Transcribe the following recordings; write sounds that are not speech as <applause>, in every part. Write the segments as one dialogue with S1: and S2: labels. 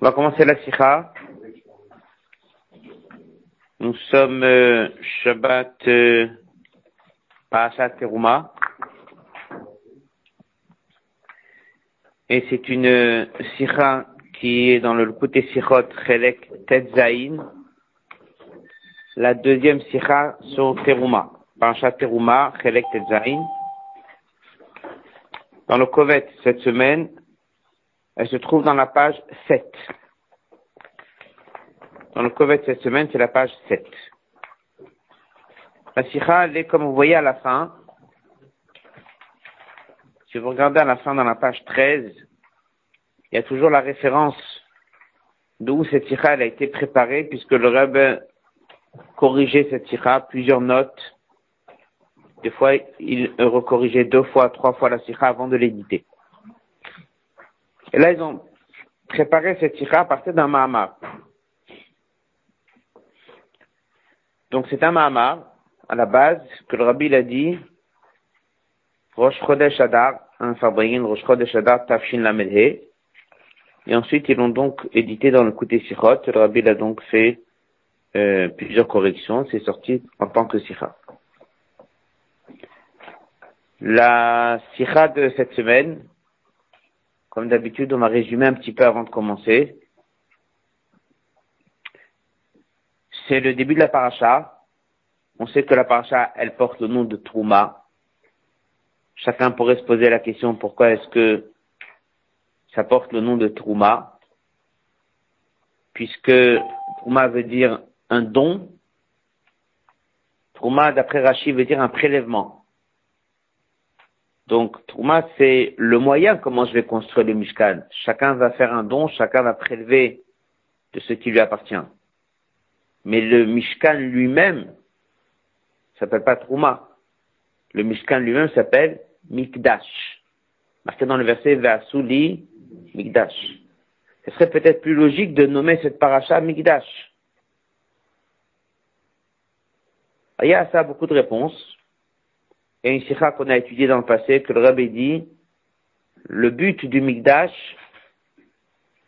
S1: On va commencer la sikha. Nous sommes euh, Shabbat euh, Parashat Teruma. Et c'est une euh, sikha qui est dans le côté sikhot Chelek Tetzain. La deuxième sikha sur Teruma. Parashat Teruma, Chelek Tetzain. Dans le Kovet cette semaine, elle se trouve dans la page 7. Dans le Kovet cette semaine, c'est la page 7. La Sikha, elle est comme vous voyez à la fin. Si vous regardez à la fin dans la page 13, il y a toujours la référence d'où cette Sikha a été préparée, puisque le Rebbe corrigeait cette Sikha, plusieurs notes. Des fois, il recorrigeait deux fois, trois fois la Sikha avant de l'éditer. Et là, ils ont préparé cette sikha à partir d'un Mahamar. Donc c'est un Mahamar, à la base, que le Rabbi l'a dit, Rosh Chodesh Adar, un Fabrigin, Rosh Chodesh Adar, Tafshin Lamedhe. Et ensuite, ils l'ont donc édité dans le côté Sichot. Le Rabbi l'a donc fait euh, plusieurs corrections. C'est sorti en tant que Sikha. La Sikha de cette semaine, comme d'habitude, on va résumer un petit peu avant de commencer. C'est le début de la paracha. On sait que la paracha, elle porte le nom de Trouma. Chacun pourrait se poser la question pourquoi est-ce que ça porte le nom de Trouma? Puisque Trouma veut dire un don. Trouma, d'après Rachid, veut dire un prélèvement. Donc, Trouma, c'est le moyen comment je vais construire le Mishkan. Chacun va faire un don, chacun va prélever de ce qui lui appartient. Mais le Mishkan lui-même s'appelle pas Trouma. Le Mishkan lui-même s'appelle Mikdash. Marqué dans le verset Vasuli Mikdash. Ce serait peut-être plus logique de nommer cette paracha Mikdash. Il y a ça beaucoup de réponses. A une sikha qu'on a étudiée dans le passé, que le rabbi dit, le but du Mikdash,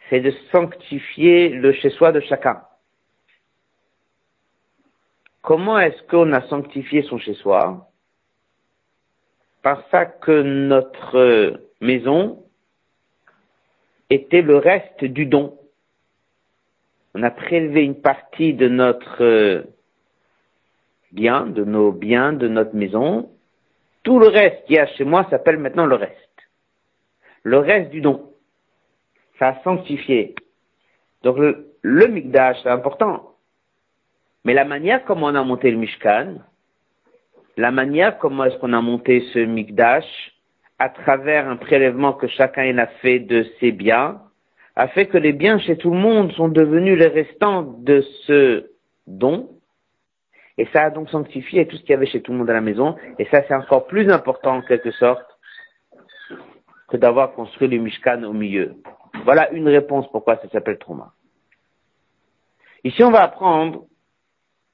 S1: c'est de sanctifier le chez-soi de chacun. Comment est-ce qu'on a sanctifié son chez-soi? Par ça que notre maison était le reste du don. On a prélevé une partie de notre bien, de nos biens, de notre maison, tout le reste qu'il y a chez moi s'appelle maintenant le reste. Le reste du don. Ça a sanctifié. Donc le, le Mikdash, c'est important. Mais la manière comment on a monté le Mishkan, la manière comment est-ce qu'on a monté ce Mikdash, à travers un prélèvement que chacun a fait de ses biens, a fait que les biens chez tout le monde sont devenus les restants de ce don, et ça a donc sanctifié tout ce qu'il y avait chez tout le monde à la maison. Et ça, c'est encore plus important en quelque sorte que d'avoir construit le Mishkan au milieu. Voilà une réponse pourquoi ça s'appelle trauma. Ici, on va apprendre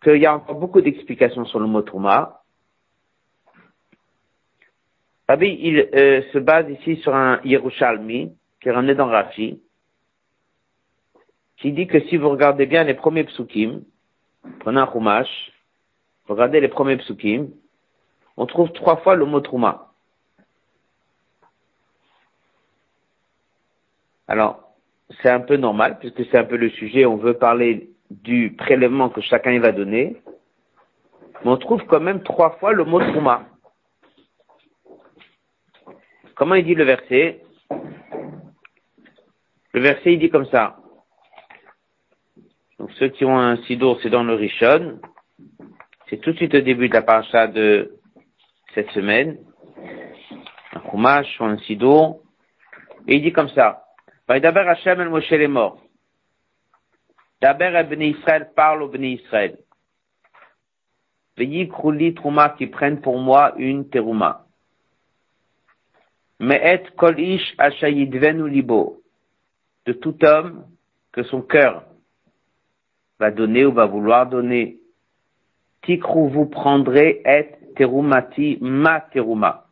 S1: qu'il y a encore beaucoup d'explications sur le mot trauma. Rabbi, il euh, se base ici sur un Yerushalmi qui est ramené dans Rashi, qui dit que si vous regardez bien les premiers psukim, prenez un chumash, Regardez les premiers psukim. On trouve trois fois le mot trouma. Alors, c'est un peu normal, puisque c'est un peu le sujet, on veut parler du prélèvement que chacun va donner. Mais on trouve quand même trois fois le mot trouma. Comment il dit le verset? Le verset, il dit comme ça. Donc ceux qui ont un sidour, c'est dans le Rishon. C'est tout de suite au début de la paracha de cette semaine. Un un sidour. Et il dit comme ça. Daber Hashem el Moshe est mort. Daber el Bnei Israël parle au Bnei Israël. Veillez krouli trouma qui prennent pour moi une terouma. Mais et kol ish venu libo. De tout homme que son cœur va donner ou va vouloir donner Tikrou, vous prendrez et terumati ma teruma.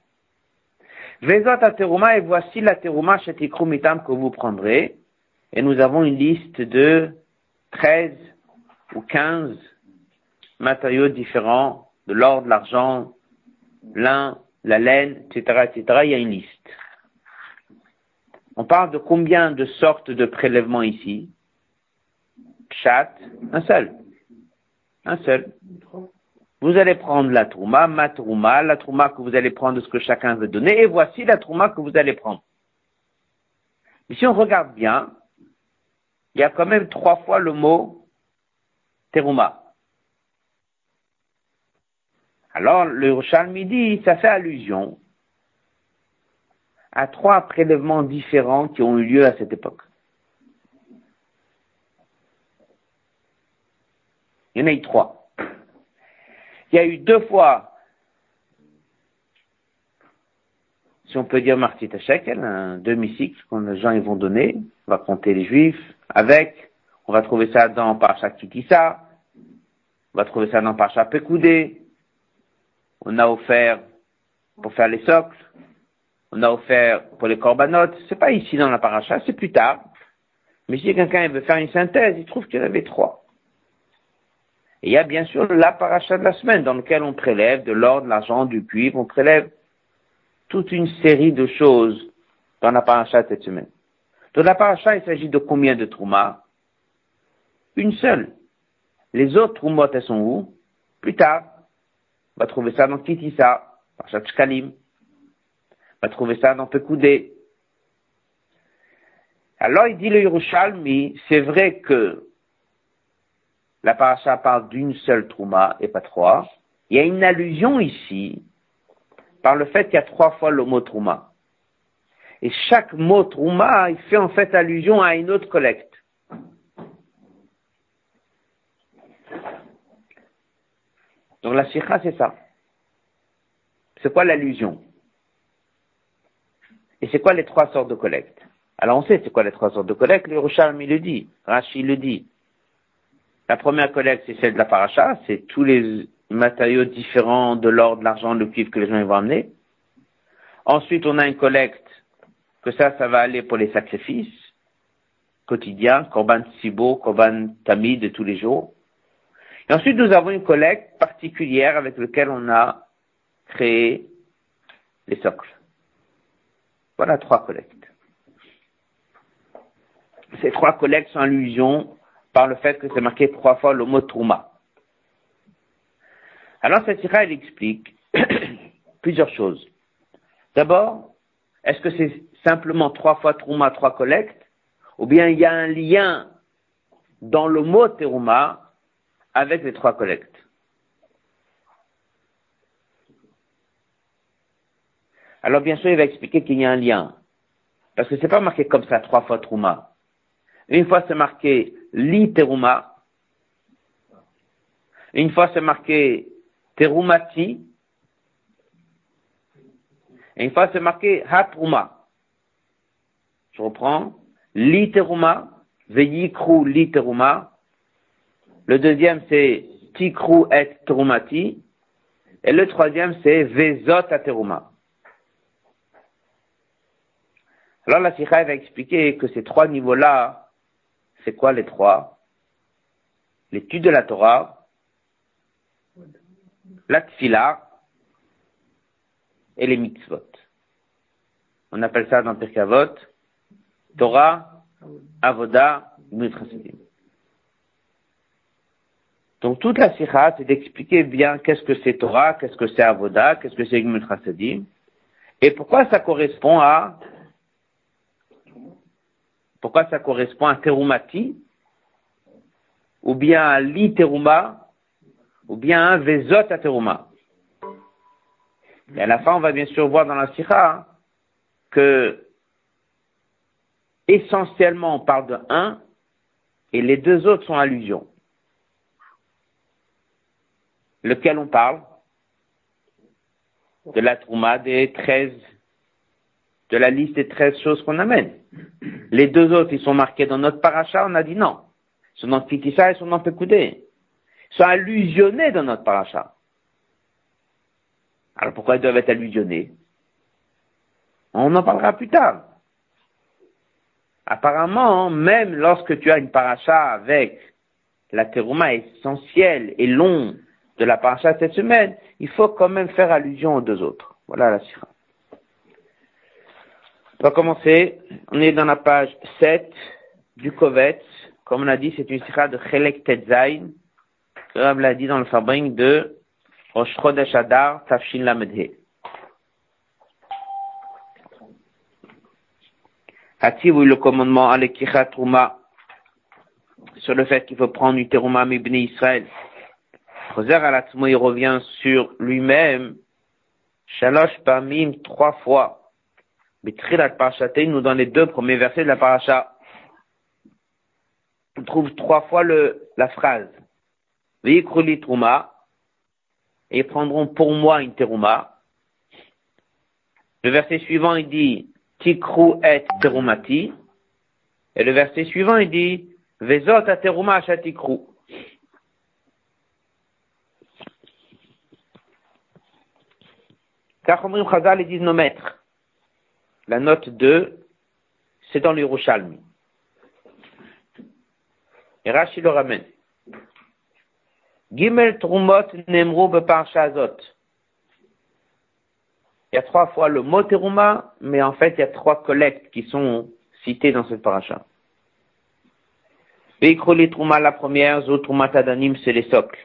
S1: Vezot teruma et voici la teruma chez Tikrou mitam que vous prendrez. et nous avons une liste de 13 ou 15 matériaux différents, de l'or, de l'argent, lin, la laine, etc., etc., il y a une liste. On parle de combien de sortes de prélèvements ici? Chat, un seul. Un seul. Vous allez prendre la trouma, ma trouma, la trouma que vous allez prendre de ce que chacun veut donner, et voici la trouma que vous allez prendre. Mais si on regarde bien, il y a quand même trois fois le mot terouma. Alors, le Midi, ça fait allusion à trois prélèvements différents qui ont eu lieu à cette époque. Il y en a eu trois. Il y a eu deux fois, si on peut dire Martit Shekel, un demi-cycle que les gens ils vont donner, on va compter les juifs, avec, on va trouver ça dans Parasha Kikissa, on va trouver ça dans Parasha Pekoudé, on a offert pour faire les socles, on a offert pour les corbanotes, c'est pas ici dans la paracha, c'est plus tard. Mais si quelqu'un veut faire une synthèse, il trouve qu'il y en avait trois. Et il y a bien sûr la paracha de la semaine dans laquelle on prélève de l'or, de l'argent, du cuivre, on prélève toute une série de choses dans la paracha de cette semaine. Dans la paracha, il s'agit de combien de troumas? Une seule. Les autres troumot, elles sont où? Plus tard. On va trouver ça dans Kitissa, Parashat Shkalim. On va trouver ça dans Pekoudé. Alors il dit le Yerushalmi, c'est vrai que la paracha parle d'une seule trouma et pas trois. Il y a une allusion ici par le fait qu'il y a trois fois le mot trouma. Et chaque mot trouma, il fait en fait allusion à une autre collecte. Donc la sikha, c'est ça. C'est quoi l'allusion? Et c'est quoi les trois sortes de collecte Alors on sait c'est quoi les trois sortes de collecte, le Rochal le dit, Rashi le dit. La première collecte, c'est celle de la paracha, c'est tous les matériaux différents de l'or, de l'argent, de cuivre que les gens vont amener. Ensuite, on a une collecte, que ça, ça va aller pour les sacrifices quotidiens, Korban Sibo, Korban Tamid de tous les jours. Et ensuite, nous avons une collecte particulière avec laquelle on a créé les socles. Voilà trois collectes. Ces trois collectes sont allusion par le fait que c'est marqué trois fois le mot Trouma. Alors, cette sira, elle explique <clears throat> plusieurs choses. D'abord, est-ce que c'est simplement trois fois Trouma, trois collectes, ou bien il y a un lien dans le mot Terouma avec les trois collectes? Alors bien sûr, il va expliquer qu'il y a un lien. Parce que c'est pas marqué comme ça trois fois Trouma. Une fois c'est marqué li teruma. Une fois c'est marqué terumati. Et une fois c'est marqué hatruma. Je reprends. Li teruma, veyikru li teruma, le deuxième, c'est Tikru et Terumati. Et le troisième, c'est Vezot Ateruma. Alors la Sikha va expliquer que ces trois niveaux-là, c'est quoi les trois? L'étude de la Torah, la Tfila et les mitzvot. On appelle ça dans Pirkavot Torah, Avoda, Mitrasedim. Donc toute la sikha, c'est d'expliquer bien qu'est-ce que c'est Torah, qu'est-ce que c'est Avoda, qu'est-ce que c'est Gmul et pourquoi ça correspond à pourquoi ça correspond à Terumati, ou bien à Li Teruma, ou bien à Vezot à Teruma? Et à la fin, on va bien sûr voir dans la sikha que essentiellement on parle de un et les deux autres sont allusions lequel on parle? De la Trouma des 13, de la liste des 13 choses qu'on amène. Les deux autres, ils sont marqués dans notre paracha, on a dit non. Ils sont dans Kitissa et sont dans Pekoudé. Ils sont allusionnés dans notre paracha. Alors pourquoi ils doivent être allusionnés? On en parlera plus tard. Apparemment, même lorsque tu as une paracha avec la terouma essentielle et long de la paracha cette semaine, il faut quand même faire allusion aux deux autres. Voilà la sira. On va commencer. On est dans la page 7 du Kovetz. Comme on a dit, c'est une sira de Chelek Tetzain. Comme l'a dit dans le fabrique de Rosh Chodesh Adar Tafshin Lamedhe. Hativu le commandement à l'Ekichat Trouma sur le fait qu'il faut prendre une terouma mibni Israël. Choser Alatzmo, il revient sur lui-même, Shalosh Pamim, trois fois. Nous dans les deux premiers versets de la Parasha. On trouve trois fois le, la phrase. Veikruli Trouma, et ils prendront pour moi une terouma. Le verset suivant, il dit, Tikru et terumati. Et le verset suivant, il dit, Vezot ateruma shatikru. Kachomrim Chazal, ils disent nos maîtres. La note 2, c'est dans l'Yerushalmi. Et Rashi le ramène. Gimel Trumot Nemru Beparshazot. Il y a trois fois le mot teruma, mais en fait, il y a trois collectes qui sont citées dans cette paracha. Veikroli Truma, la première, Zo Truma Tadanim, c'est les socles.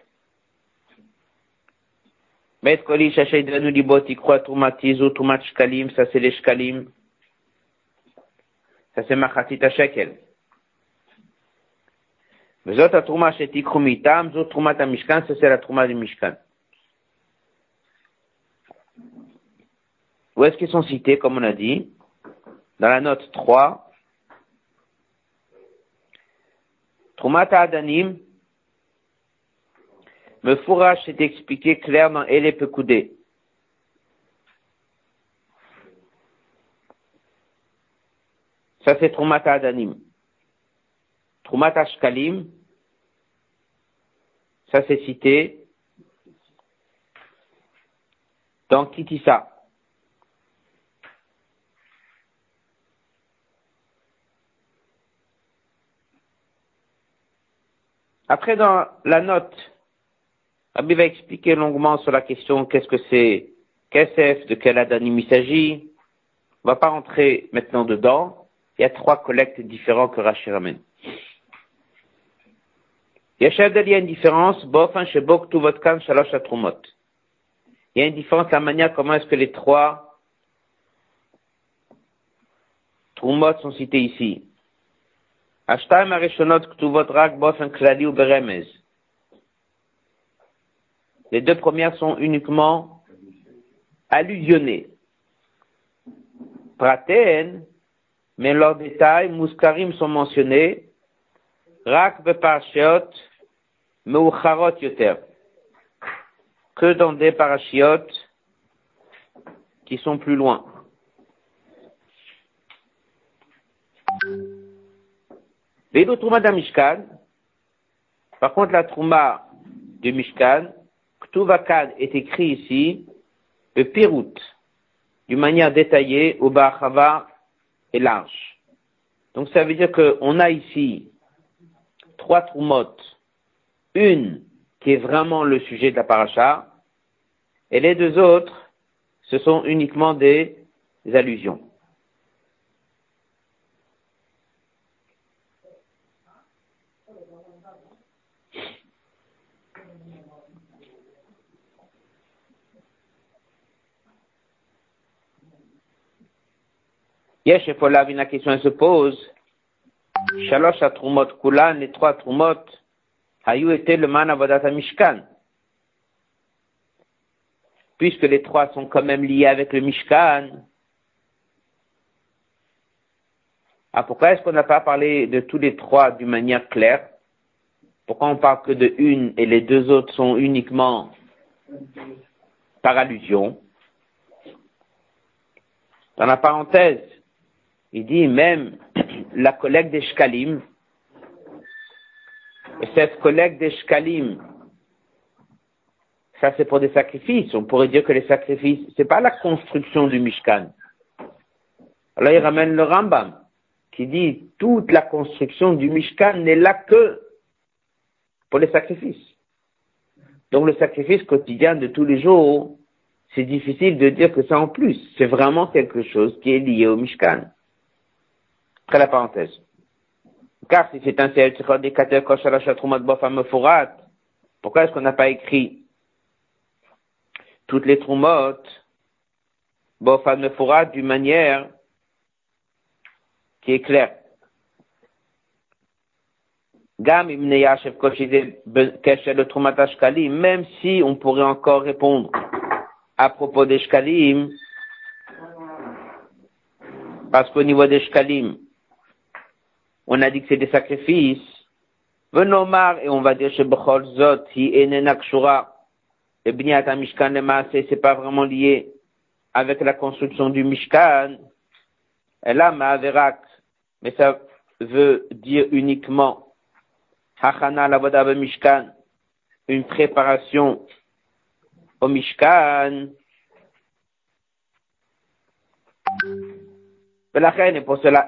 S1: Bet Koli Shachay Drenu Libot, Ikroa Trumati, Zo Trumat Shkalim, ça c'est les Shkalim. Ça c'est Machatit Shekel. וזאת התרומה שתיקחו מאיתם, זו תרומת המשכן, ça c'est la trouma du Mishkan. Où est-ce qu'ils sont cités, comme on a dit Dans la note 3, Trumat Adanim, me fourrage est expliqué clair dans Ele Pekoudé. Ça c'est Trumat Adanim. Trumat Ashkalim, ça c'est cité dans Kitissa. Après, dans la note, Rabbi va expliquer longuement sur la question qu'est-ce que c'est KSF, de quel adanim il s'agit. On va pas rentrer maintenant dedans. Il y a trois collectes différents que Rachid ramène. Il y a une différence. Bofan, Shebok, Tuvotkan, Shalosh, Il y a une différence, la manière comment est-ce que les trois Trumot sont cités ici. Ashtaim, Arishonot, Beremez. Les deux premières sont uniquement allusionnées. Praten, mais leurs détails, Mouskarim sont mentionnés, Rak beparshiot, Meucharot yoter, que dans des parachiotes qui sont plus loin. Vélo Trouma d'un Mishkan, par contre la Trouma du Mishkan, Ktuvakad est écrit ici, le Pirut, d'une manière détaillée, au Bahava et large. Donc ça veut dire qu'on a ici trois Troumotes, une qui est vraiment le sujet de la paracha, et les deux autres, ce sont uniquement des allusions. Yesh et la question se pose. Shalosh Trumot Kulan, les trois Trumot, Hayou était le man avodat Mishkan. Puisque les trois sont quand même liés avec le Mishkan. Ah, pourquoi est-ce qu'on n'a pas parlé de tous les trois d'une manière claire? Pourquoi on parle que de une et les deux autres sont uniquement par allusion? Dans la parenthèse, il dit même la collecte des shkalim, et cette collecte des shkalim, ça c'est pour des sacrifices. On pourrait dire que les sacrifices, c'est pas la construction du Mishkan. Alors il ramène le Rambam. qui dit toute la construction du Mishkan n'est là que pour les sacrifices. Donc le sacrifice quotidien de tous les jours, c'est difficile de dire que c'est en plus. C'est vraiment quelque chose qui est lié au Mishkan. Après la parenthèse. Car si c'est un pourquoi est-ce qu'on n'a pas écrit toutes les trumotes d'une manière qui est claire? Même si on pourrait encore répondre à propos des shkalim, parce qu'au niveau des shkalim, on a dit que c'est des sacrifices, Venomar, et on va dire chez Bechol Zot, si Enenak Shura, et Bniat Mishkan le c'est pas vraiment lié avec la construction du Mishkan, et là, Ma'averak, mais ça veut dire uniquement Hachana la Mishkan, une préparation au Mishkan. Et pour cela,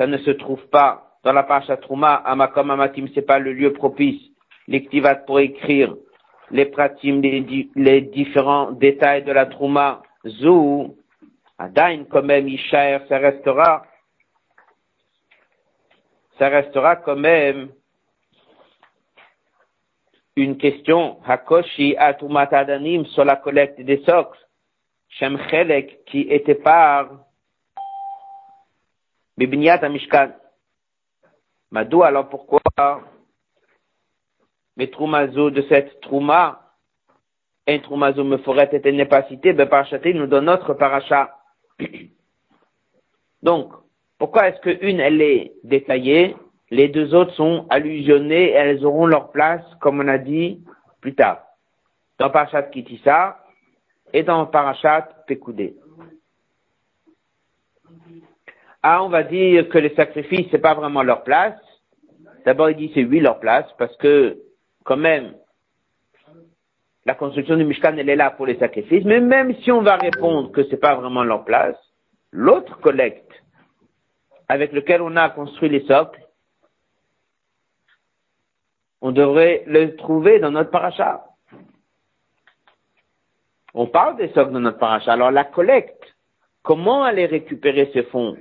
S1: ça ne se trouve pas dans la Pacha Trouma, Amakom Amatim, c'est pas le lieu propice, l'activat pour écrire les pratim, les, différents détails de la Trouma, Zou, Adain, quand même, Ishaer, ça restera, ça restera quand même une question, Hakoshi Adanim sur la collecte des socles, Shem Chelek qui était par Bibinyat Mishkan. Madou, alors pourquoi mes troumazo de cette trouma, un troumazo me ferait être n'est pas cité, ben parachaté nous donne notre paracha. <clears throat> Donc, pourquoi est-ce qu'une, elle est détaillée les deux autres sont allusionnées et elles auront leur place, comme on a dit plus tard, dans Parashat Kitissa et dans Parashat Pekoudé. Ah, on va dire que les sacrifices, c'est pas vraiment leur place. D'abord, il dit c'est oui leur place, parce que, quand même, la construction du Mishkan, elle est là pour les sacrifices, mais même si on va répondre que c'est pas vraiment leur place, l'autre collecte avec lequel on a construit les socles, on devrait le trouver dans notre paracha. On parle des socles dans notre paracha. Alors la collecte, comment aller récupérer ces fonds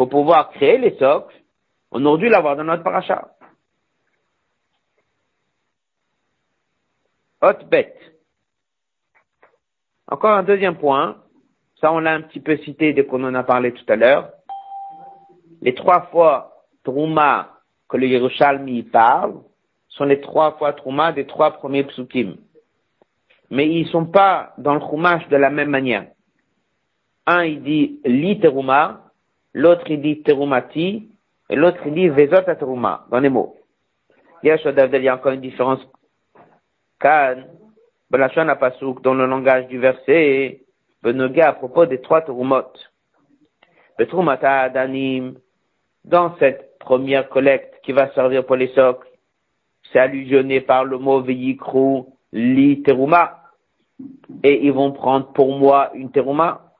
S1: pour pouvoir créer les socles On aurait dû l'avoir dans notre paracha. Haute bête. Encore un deuxième point. Ça, on l'a un petit peu cité dès qu'on en a parlé tout à l'heure. Les trois fois Trouma que le Yerushalmi parle, sont les trois fois Trouma des trois premiers psukim. Mais ils sont pas dans le Chumash de la même manière. Un, il dit li teruma, l'autre, il dit terumati, et l'autre, il dit vezot teruma, dans les mots. Il y a encore une différence. Kan, Apasuk, dans le langage du verset, Benoga à propos des trois terumot. Betrumata Danim, dans cette première collecte qui va servir pour les socles, c'est allusionné par le mot veyikrou li teruma. Et ils vont prendre pour moi une teruma.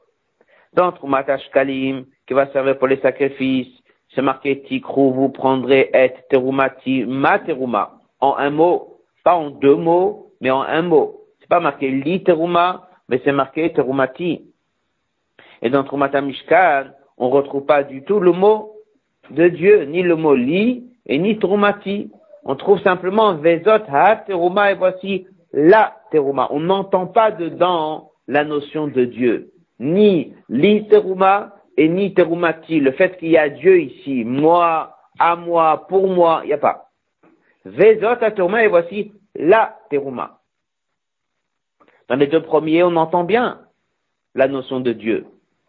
S1: Dans Trumat Ashkalim, qui va servir pour les sacrifices, c'est marqué tikrou, vous prendrez et terumati ma teruma. En un mot, pas en deux mots, mais en un mot. C'est pas marqué li teruma, mais c'est marqué terumati. Et dans Trumata Mishkan, on retrouve pas du tout le mot de Dieu, ni le mot li, et ni terumati on trouve simplement Vezot ha teruma et voici la teruma. On n'entend pas dedans la notion de Dieu. Ni li teruma et ni terumati. Le fait qu'il y a Dieu ici, moi, à moi, pour moi, il n'y a pas. Vezot teruma et voici la teruma. Dans les deux premiers, on entend bien la notion de Dieu.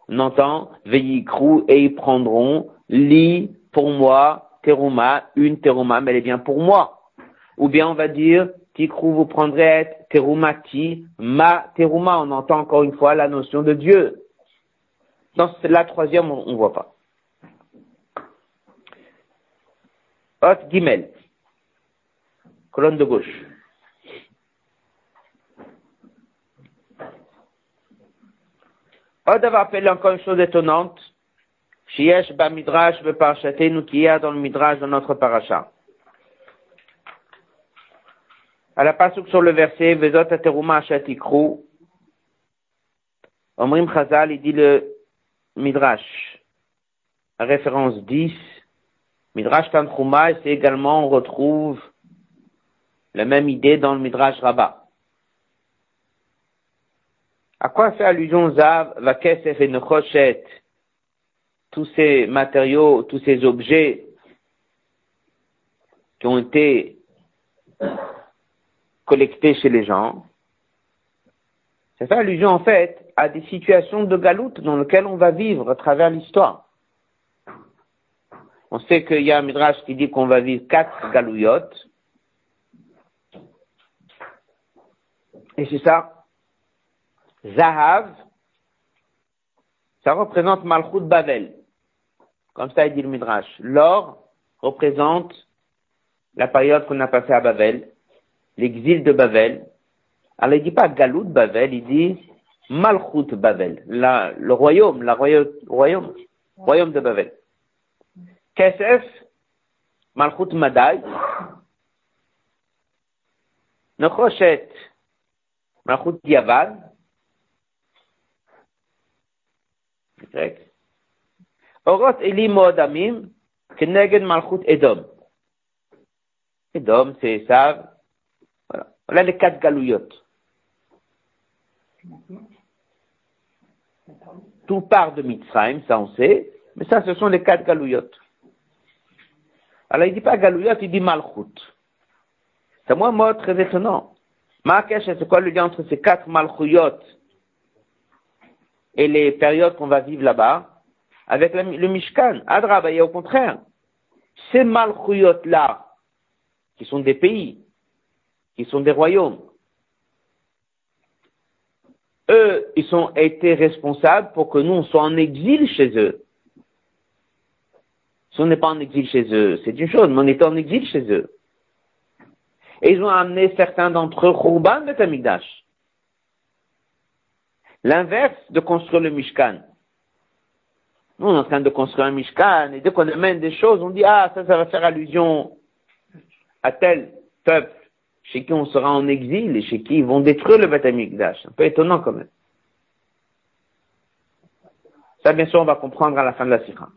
S1: On entend veillikrou et ils prendront li pour moi, teruma, une teruma, mais elle est bien pour moi. Ou bien on va dire, tikrou, vous prendrez terumati, ma teruma, on entend encore une fois la notion de Dieu. Dans la troisième, on ne voit pas. Hot Gimel. Colonne de gauche. Hot va appeler encore une chose étonnante. Shiesh ba midrash nous qui a dans le midrash dans notre paracha. À la passage sur le verset, Vezot ateruma shatikru. Omrim Chazal, il dit le midrash. Référence 10. Midrash Tanchuma, c'est également, on retrouve la même idée dans le midrash Rabbah. À quoi fait allusion Zav, Vakesef et Nechoshet tous ces matériaux, tous ces objets qui ont été collectés chez les gens, ça fait allusion en fait à des situations de galoute dans lesquelles on va vivre à travers l'histoire. On sait qu'il y a un midrash qui dit qu'on va vivre quatre galouillottes. Et c'est ça. Zahav, ça représente Malchut Bavel. Comme ça, il dit le Midrash. L'or représente la période qu'on a passée à Babel, l'exil de Babel. Alors, il dit pas Galout Babel, il dit Malchut Babel, la, le royaume, la royaume, royaume, royaume de Babel. Kesef, Malchut Madai, Nechoshet, Malchut Diavad, Orot Eli Moadamim, Keneged Malchut Edom. Edom, c'est ça. Voilà. voilà les quatre galouillottes. Tout part de Mitzrayim, ça on sait, mais ça ce sont les quatre galouillottes. Alors il dit pas galouillotte, il dit Malchut. C'est moi mot très étonnant. Marrakech, c'est quoi le lien entre ces quatre malchouyottes et les périodes qu'on va vivre là-bas? Avec le Mishkan. Adraba, et au contraire, ces Malchuyot-là, qui sont des pays, qui sont des royaumes, eux, ils ont été responsables pour que nous, on soit en exil chez eux. Si on n'est pas en exil chez eux, c'est une chose, mais on est en exil chez eux. Et ils ont amené certains d'entre eux, Khurban Betamigdash. L'inverse de construire le Mishkan. Nous, on est en train de construire un Mishkan, et dès qu'on amène des choses, on dit, ah, ça, ça va faire allusion à tel peuple chez qui on sera en exil et chez qui ils vont détruire le Beth Un peu étonnant quand même. Ça, bien sûr, on va comprendre à la fin de la Sikha.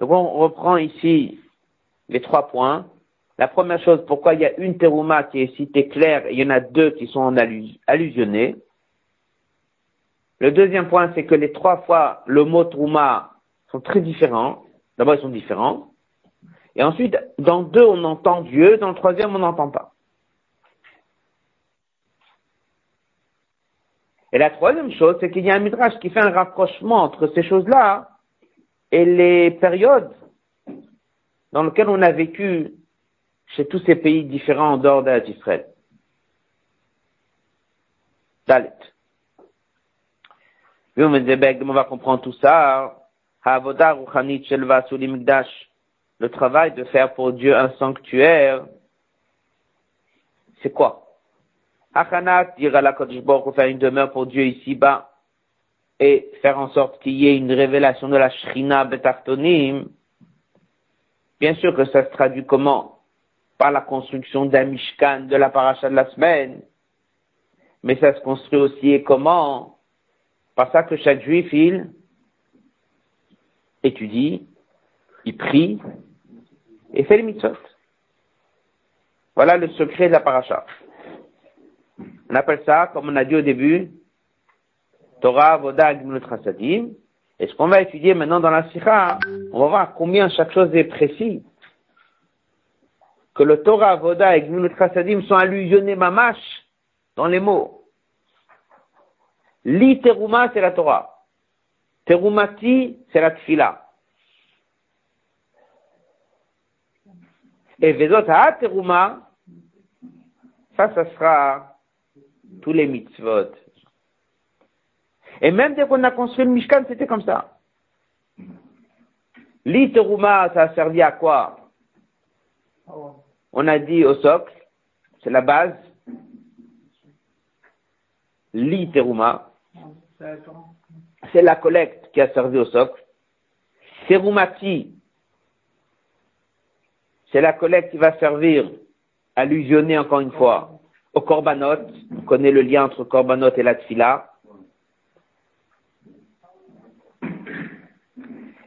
S1: Donc, on reprend ici les trois points. La première chose, pourquoi il y a une terouma qui est citée claire et il y en a deux qui sont en allusionnés. Le deuxième point, c'est que les trois fois le mot trouma sont très différents. D'abord, ils sont différents. Et ensuite, dans deux, on entend Dieu, dans le troisième, on n'entend pas. Et la troisième chose, c'est qu'il y a un midrash qui fait un rapprochement entre ces choses-là et les périodes dans lesquelles on a vécu chez tous ces pays différents en dehors d'Israël. Dalet. On va comprendre tout ça. Le travail de faire pour Dieu un sanctuaire, c'est quoi? Achanat dira la pour faire une demeure pour Dieu ici-bas et faire en sorte qu'il y ait une révélation de la Shrina Betartonim. Bien sûr que ça se traduit comment? Par la construction d'un Mishkan de la paracha de la semaine. Mais ça se construit aussi et comment? Par ça que chaque juif, il étudie, il prie et fait les mitzvot. Voilà le secret de la paracha. On appelle ça, comme on a dit au début, Torah, Voda, Gimlut Chasadim. Et ce qu'on va étudier maintenant dans la Sikha, on va voir combien chaque chose est précis. Que le Torah, Voda et Gimlut sont allusionnés mamash dans les mots. Li teruma, c'est la Torah. Terumati, c'est la tfila. Et vezot teruma, ça, ça sera tous les mitzvot. Et même dès qu'on a construit le Mishkan, c'était comme ça. Li teruma, ça a servi à quoi? On a dit au socle, c'est la base. Li teruma, c'est la collecte qui a servi au socle. Terumati, c'est la collecte qui va servir à allusionner encore une fois au korbanot. On connaît le lien entre korbanot et la tfila.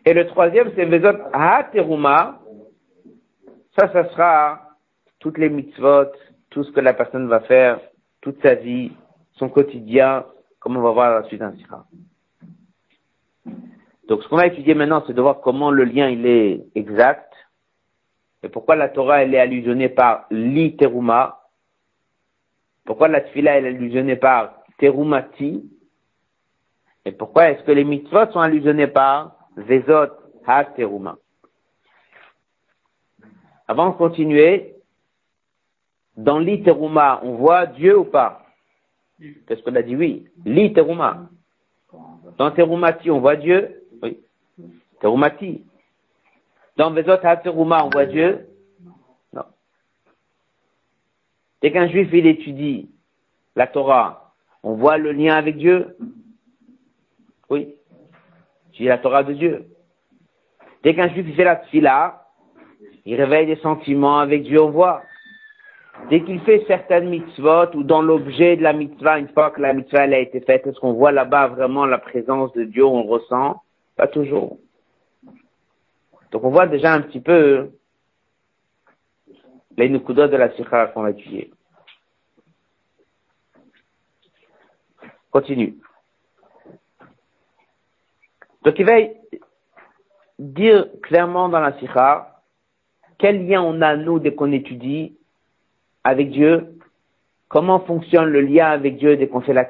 S1: Et le troisième, c'est Vezot Ha-Teruma. Ça, ça sera toutes les mitzvot, tout ce que la personne va faire, toute sa vie, son quotidien, comme on va voir la suite sira. Donc, ce qu'on va étudier maintenant, c'est de voir comment le lien, il est exact, et pourquoi la Torah, elle est allusionnée par li teruma, pourquoi la tfila, elle est allusionnée par terumati, et pourquoi est-ce que les mitzvot sont allusionnés par Vezot Ha-Teruma. Avant de continuer, dans l'Iteruma, on voit Dieu ou pas? Qu'est-ce qu'on a dit? Oui L'Iteruma. Dans Terumati, on voit Dieu? Oui. Terumati. Dans Vezot Ha-Teruma, on voit Dieu Non. Dès qu'un juif, il étudie la Torah, on voit le lien avec Dieu? Oui. C'est la Torah de Dieu. Dès qu'un juif fait la tfila, il réveille des sentiments avec Dieu, on voit. Dès qu'il fait certaines mitzvot ou dans l'objet de la mitzvah, une fois que la mitzvah elle a été faite, est-ce qu'on voit là-bas vraiment la présence de Dieu, on le ressent? Pas toujours. Donc on voit déjà un petit peu les nukudot de la sikha qu'on va étudier. Continue. Donc il va dire clairement dans la sikha quel lien on a nous dès qu'on étudie avec Dieu, comment fonctionne le lien avec Dieu dès qu'on fait la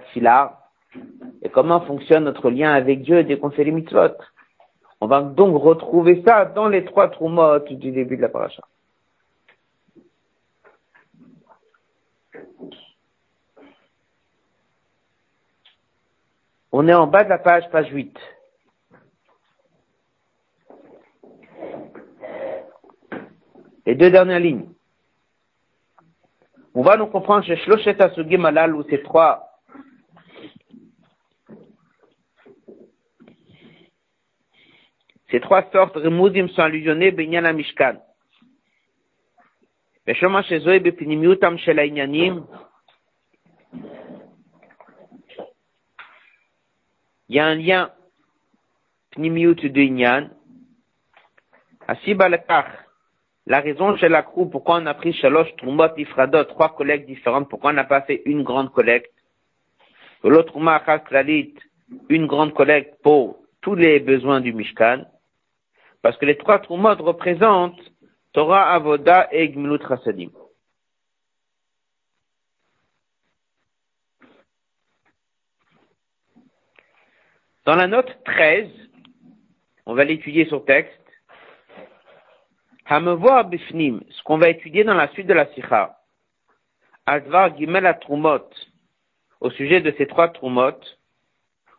S1: et comment fonctionne notre lien avec Dieu dès qu'on fait les mitzvot? On va donc retrouver ça dans les trois trumot du début de la paracha. On est en bas de la page, page 8. Les deux dernières lignes. On va nous comprendre chez Shloshet Asugim Alal où ces trois ces trois sortes remoudim sont allusionnés Benyan la Mishkan. ושומע שזוהי בפנימיותם של העניינים, il y a un lien pnimiut de Inyan, Asiba lekach, la raison chez la crew, pourquoi on a pris Shalosh, Trumot, Ifradot, trois collectes différentes, pourquoi on n'a pas fait une grande collecte L'autre une grande collecte pour tous les besoins du Mishkan, parce que les trois Trumot représentent Torah, Avoda et Gmilut Chasadim. Dans la note 13, on va l'étudier sur texte, Hamevoa Bifnim, ce qu'on va étudier dans la suite de la Sikha. Advar Gimel Trumot, au sujet de ces trois Trumot.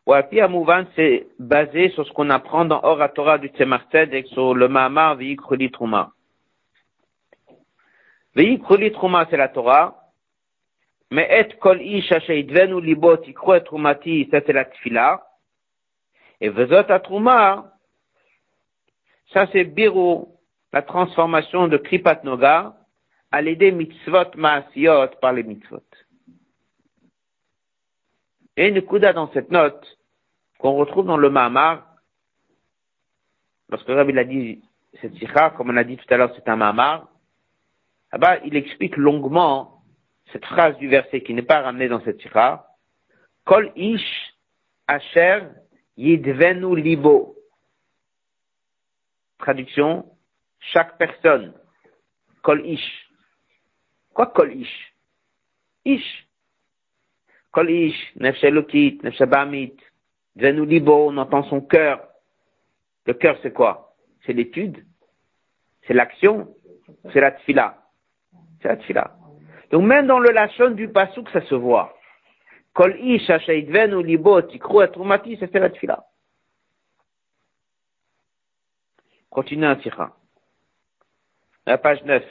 S1: Wapi Amouvan, c'est basé sur ce qu'on apprend dans Oratora du Tzemar et sur le Mahamar Veikruli Truma. Veikruli Truma, c'est la Torah. Mais et kol ish asheidvenu libot et trumati, ça c'est la tfila. Et vezot truma, ça c'est birou, la transformation de Kripat Noga à l'aider mitzvot maasiot par les mitzvot. Et une dans cette note qu'on retrouve dans le Mahamar, lorsque Rabbi a dit cette sikha, comme on a dit tout à l'heure, c'est un Mahamar, là-bas, il explique longuement cette phrase du verset qui n'est pas ramenée dans cette sikha, Kol ish asher yidvenu libo. Traduction, chaque personne, kol ish. Quoi kol ish? Ish. Kol ish, nefshelokit, nefshabamit, venu libo, on entend son cœur. Le cœur, c'est quoi? C'est l'étude, c'est l'action, c'est la tfila. C'est la tfila. Donc même dans le lachon du pasouk, ça se voit. Kol ish, venu libo, tikru et c'est la tfila. Continue un tira la page 9.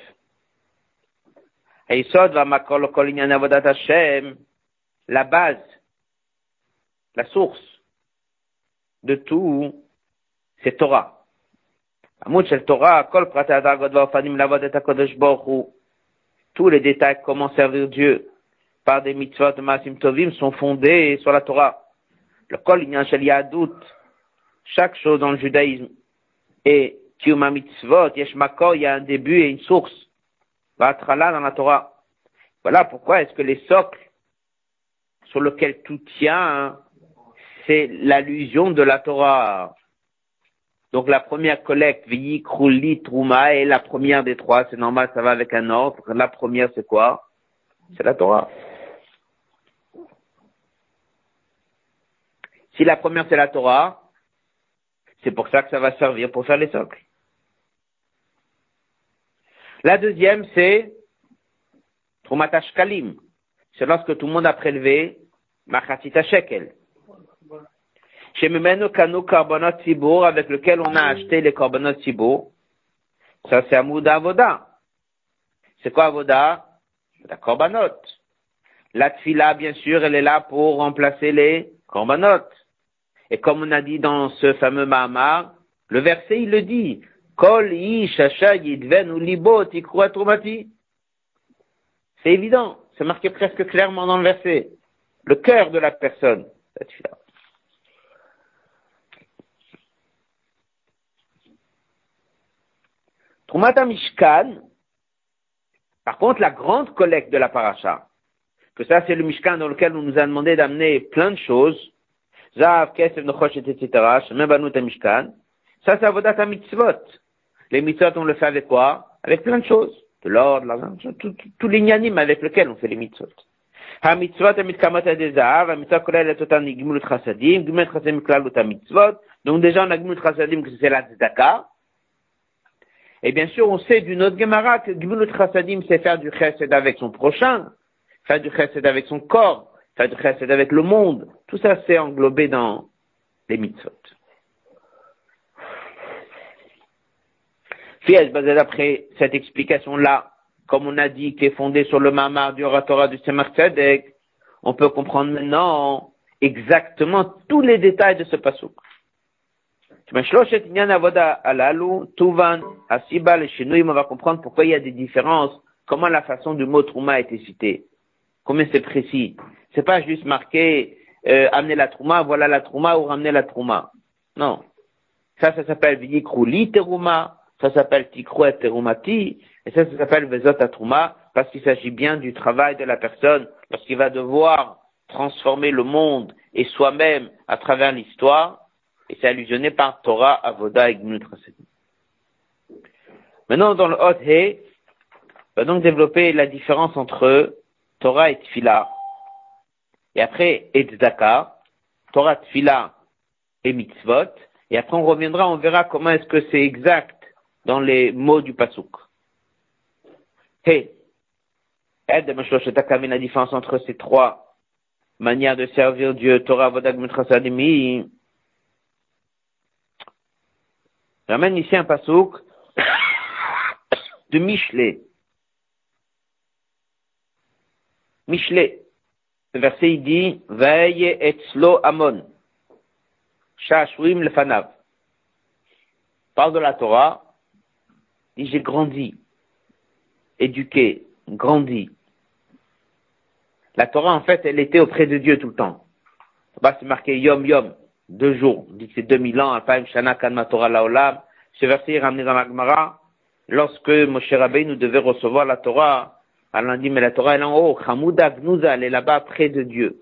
S1: La base, la source de tout, c'est Torah. Tous les détails comment servir Dieu par des mitzvot de Masim Tovim sont fondés sur la Torah. Le kol doute chaque chose dans le judaïsme et Kiyuma mitzvot, yesh il y a un début et une source. Vatrala dans la Torah. Voilà pourquoi est-ce que les socles sur lesquels tout tient, c'est l'allusion de la Torah. Donc la première collecte, Veyi, Kruli, Trouma, est la première des trois. C'est normal, ça va avec un ordre. La première, c'est quoi? C'est la Torah. Si la première, c'est la Torah, c'est pour ça que ça va servir pour faire les socles. La deuxième, c'est Trumatash Kalim. C'est lorsque tout le monde a prélevé Machatita Shekel. Chez Memeno Kano Carbonat Tibour, avec lequel on a acheté les Carbonat Tibour. Ça, c'est Amouda Avoda. C'est quoi Avoda? La Korbanot. La Tfila, bien sûr, elle est là pour remplacer les Korbanot. Et comme on a dit dans ce fameux Mahamar, le verset, il le dit, C'est évident, c'est marqué presque clairement dans le verset. Le cœur de la personne, cette fille Trumata Mishkan, par contre, la grande collecte de la paracha, que ça c'est le Mishkan dans lequel on nous a demandé d'amener plein de choses, Zav, Kesef, Nochosh, etc., Mishkan, ça c'est Avodat Mitzvot. Les mitzvot, on le fait avec quoi Avec plein de choses. De l'or, de l'argent, tous les nianim avec lesquels on fait les mitzvot. המצוות המתקמות על ידי זהב, המצווה כוללת אותן גמילות חסדים, גמילות חסדים מכלל אותה מצוות, donc déjà on a גמילות חסדים que c'est la tzedaka, et bien sûr on sait d'une autre Gemara que gmilut chasadim c'est faire du chesed avec son prochain, faire du chesed avec son corps, faire du chesed avec le monde, tout ça c'est englobé dans les mitzvot. basé d'après cette explication-là, comme on a dit, qui est fondée sur le mamar du oratora du Tzedek, on peut comprendre maintenant exactement tous les détails de ce pasouk. On va comprendre pourquoi il y a des différences, comment la façon du mot trouma a été citée, combien c'est précis. C'est pas juste marqué euh, amener la trouma, voilà la trouma ou ramener la trouma. Non. Ça, ça s'appelle viyikruli teruma, ça s'appelle tikrouet terumati, et ça, ça s'appelle vezot atruma, parce qu'il s'agit bien du travail de la personne, lorsqu'il va devoir transformer le monde et soi-même à travers l'histoire, et c'est allusionné par Torah, Avoda et Gmut Maintenant, dans le Hot He, on va donc développer la différence entre Torah et Tfila, et après Etzdaka, Torah, Tfila et Mitzvot, et après on reviendra, on verra comment est-ce que c'est exact dans les mots du Pasuk. Aide la différence entre ces trois manières de servir Dieu, Torah, Vodag, Mitrasadimi. J'amène ici un Pasuk de Michelet. Michelet. Le verset il dit, Veille et slo amon. Shashwim le fanav. Parle de la Torah, j'ai grandi, éduqué, grandi. La Torah, en fait, elle était auprès de Dieu tout le temps. C'est marqué Yom Yom, deux jours. On dit que c'est 2000 ans, Alpaim Shana Kanma Torah Laolam. Ce verset est ramené dans la Gemara. Lorsque Moshe Rabbeinu nous devait recevoir la Torah, Allah a dit, mais la Torah elle est en haut. Chamouda Gnouza, elle est là-bas près de Dieu.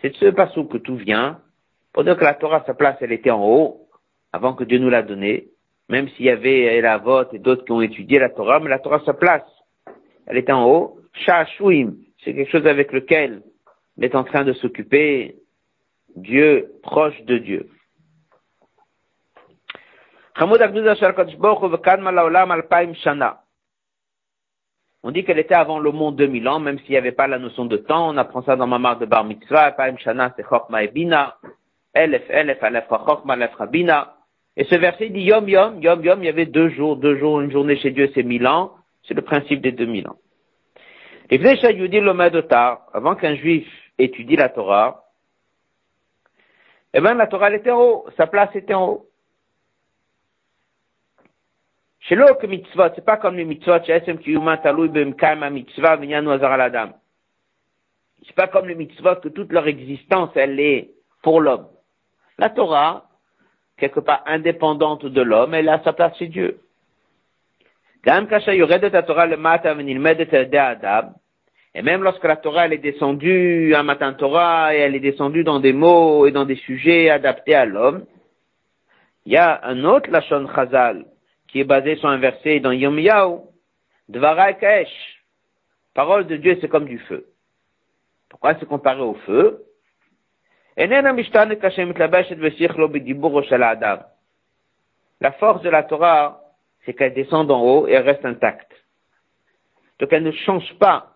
S1: C'est de ce passage que tout vient. Pour dire que la Torah, sa place, elle était en haut, avant que Dieu nous l'a donnée même s'il y avait la vote et d'autres qui ont étudié la Torah, mais la Torah sa place. Elle est en haut. Shashouim, c'est quelque chose avec lequel il est en train de s'occuper Dieu, proche de Dieu. On dit qu'elle était avant le monde 2000 ans, même s'il n'y avait pas la notion de temps. On apprend ça dans ma marque de Bar Mitzvah. Paim Shana, c'est Chokma et Rabina. Et ce verset dit Yom Yom, Yom Yom, il y avait deux jours, deux jours, une journée chez Dieu c'est mille ans, c'est le principe des deux mille ans. Et avant qu'un juif étudie la Torah, eh bien la Torah elle était en haut, sa place était en haut. Chez l'autre mitzvot, c'est pas comme les mitzvot, chez Mitzvah. C'est pas comme les mitzvot que toute leur existence, elle est pour l'homme. La Torah, quelque part indépendante de l'homme, elle a sa place chez Dieu. Et même lorsque la Torah elle est descendue, un matin Torah, et elle est descendue dans des mots et dans des sujets adaptés à l'homme, il y a un autre Lachon Chazal qui est basé sur un verset dans Yom Yahu, Dvara Kaesh. Parole de Dieu, c'est comme du feu. Pourquoi c'est comparé au feu? La force de la Torah, c'est qu'elle descend d'en haut et elle reste intacte. Donc elle ne change pas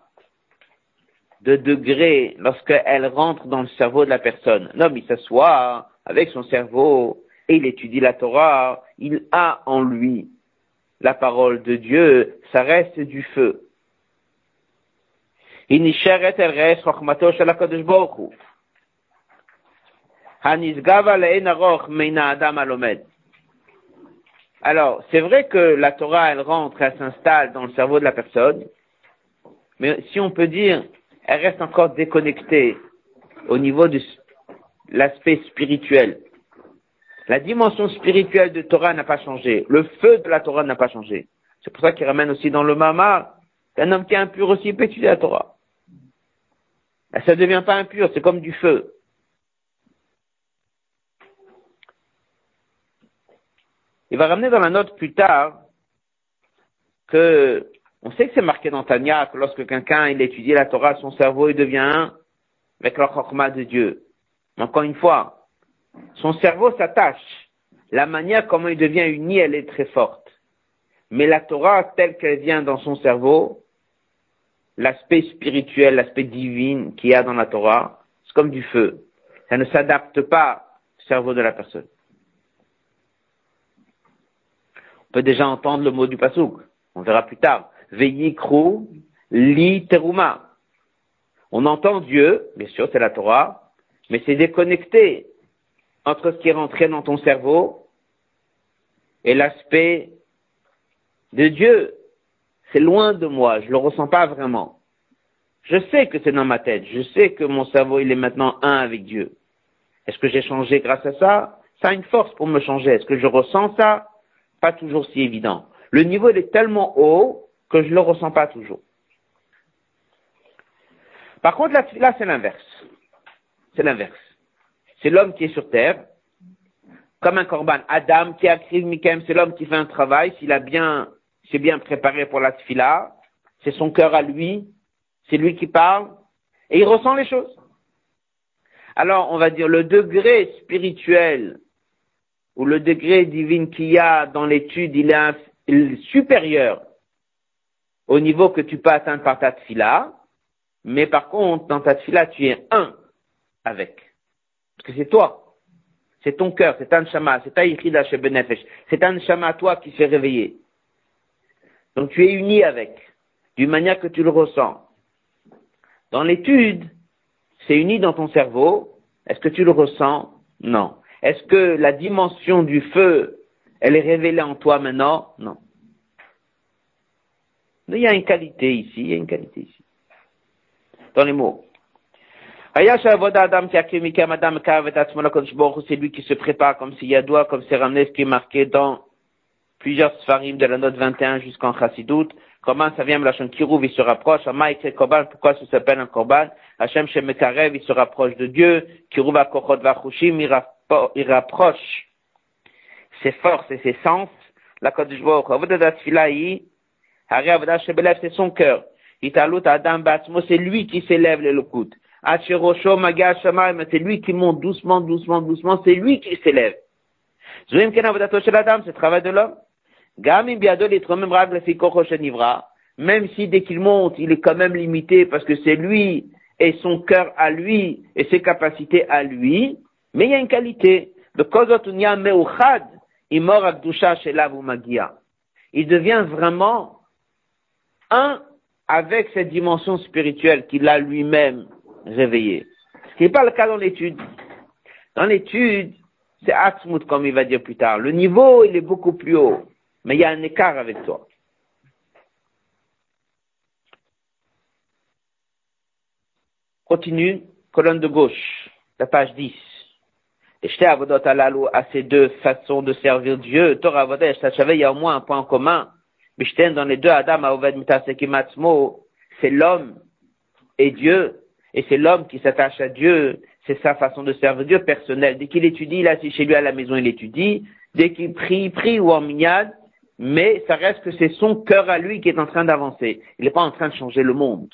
S1: de degré lorsqu'elle rentre dans le cerveau de la personne. L'homme, il s'assoit avec son cerveau et il étudie la Torah, il a en lui la parole de Dieu, ça reste du feu. Alors, c'est vrai que la Torah, elle rentre, elle s'installe dans le cerveau de la personne, mais si on peut dire, elle reste encore déconnectée au niveau de l'aspect spirituel. La dimension spirituelle de Torah n'a pas changé. Le feu de la Torah n'a pas changé. C'est pour ça qu'il ramène aussi dans le Mama qu'un homme qui est impur aussi peut étudier la Torah. Ça ne devient pas impur, c'est comme du feu. Il va ramener dans la note plus tard que on sait que c'est marqué dans Tanya que lorsque quelqu'un il étudie la Torah, son cerveau il devient un avec le chokma de Dieu. Encore une fois, son cerveau s'attache. La manière comment il devient uni, elle est très forte. Mais la Torah, telle qu'elle vient dans son cerveau, l'aspect spirituel, l'aspect divin qu'il y a dans la Torah, c'est comme du feu. Ça ne s'adapte pas au cerveau de la personne. On peut déjà entendre le mot du pasouk. On verra plus tard. Veyikru li teruma. On entend Dieu, bien sûr, c'est la Torah, mais c'est déconnecté entre ce qui est rentré dans ton cerveau et l'aspect de Dieu. C'est loin de moi, je le ressens pas vraiment. Je sais que c'est dans ma tête, je sais que mon cerveau il est maintenant un avec Dieu. Est-ce que j'ai changé grâce à ça? Ça a une force pour me changer. Est-ce que je ressens ça? Pas toujours si évident. Le niveau il est tellement haut que je le ressens pas toujours. Par contre, là, là c'est l'inverse. C'est l'inverse c'est l'homme qui est sur terre, comme un corban. Adam qui a créé Mikem, c'est l'homme qui fait un travail, s'il a bien, s'est bien préparé pour la tfila, c'est son cœur à lui, c'est lui qui parle, et il ressent les choses. Alors, on va dire le degré spirituel ou le degré divin qu'il y a dans l'étude, il est, supérieur au niveau que tu peux atteindre par ta tfila, mais par contre, dans ta tfila, tu es un avec. Parce que c'est toi. C'est ton cœur, c'est un shama, c'est ta yichida benefesh. C'est un shama toi qui s'est réveillé. Donc tu es uni avec, d'une manière que tu le ressens. Dans l'étude, c'est uni dans ton cerveau. Est-ce que tu le ressens? Non. Est-ce que la dimension du feu, elle est révélée en toi maintenant? Non. Il y a une qualité ici, il y a une qualité ici. Dans les mots. C'est lui qui se prépare comme s'il y a doigt, comme c'est ramené qui est marqué dans plusieurs sfarim de la note 21 jusqu'en Chassidut. Comment ça vient, la Kirouv, il se rapproche. Korban, pourquoi ça s'appelle un Korban? Hachem Shemekarev, il se rapproche de Dieu. Kirouv Akochot Vachushim, il rapproche ses forces et ses sens. La Kodesh Baruch c'est son cœur. C'est lui qui s'élève le Lokut c'est lui qui monte doucement, doucement, doucement, c'est lui qui s'élève. C'est le travail de l'homme. Même si dès qu'il monte, il est quand même limité parce que c'est lui et son cœur à lui et ses capacités à lui, mais il y a une qualité. Il devient vraiment un avec cette dimension spirituelle qu'il a lui-même réveillé. Ce qui n'est pas le cas dans l'étude. Dans l'étude, c'est Atzmut, comme il va dire plus tard. Le niveau, il est beaucoup plus haut. mais il y a un écart avec toi. Continue, colonne de gauche, la page 10. Et à ces deux façons de servir Dieu, Torah Avodah il y a au moins un point en commun. Dans les deux Adam c'est l'homme et Dieu, et c'est l'homme qui s'attache à Dieu, c'est sa façon de servir Dieu personnelle. Dès qu'il étudie, il est chez lui à la maison, il étudie. Dès qu'il prie, il prie ou en mignade, mais ça reste que c'est son cœur à lui qui est en train d'avancer. Il n'est pas en train de changer le monde.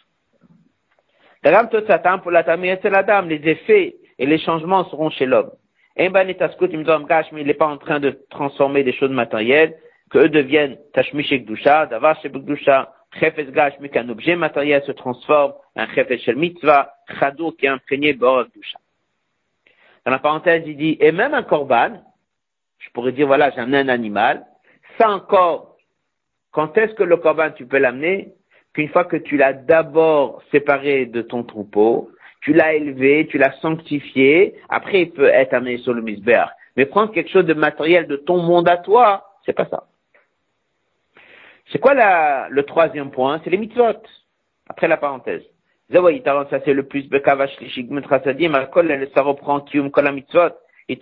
S1: les effets et les changements seront chez l'homme. mais il n'est pas en train de transformer des choses matérielles, que eux deviennent tashmishek dusha, davar dusha, chefes gashmi qu'un objet matériel se transforme en chefes mitzvah, chadou qui est imprégné bord dusha. Dans la parenthèse, il dit, et même un korban, je pourrais dire, voilà, j'ai amené un animal, ça encore, quand est-ce que le korban, tu peux l'amener? Qu'une fois que tu l'as d'abord séparé de ton troupeau, tu l'as élevé, tu l'as sanctifié, après il peut être amené sur le misbéach. Mais prendre quelque chose de matériel de ton monde à toi, c'est pas ça. C'est quoi la, le troisième point? C'est les mitzvot. Après la parenthèse. Il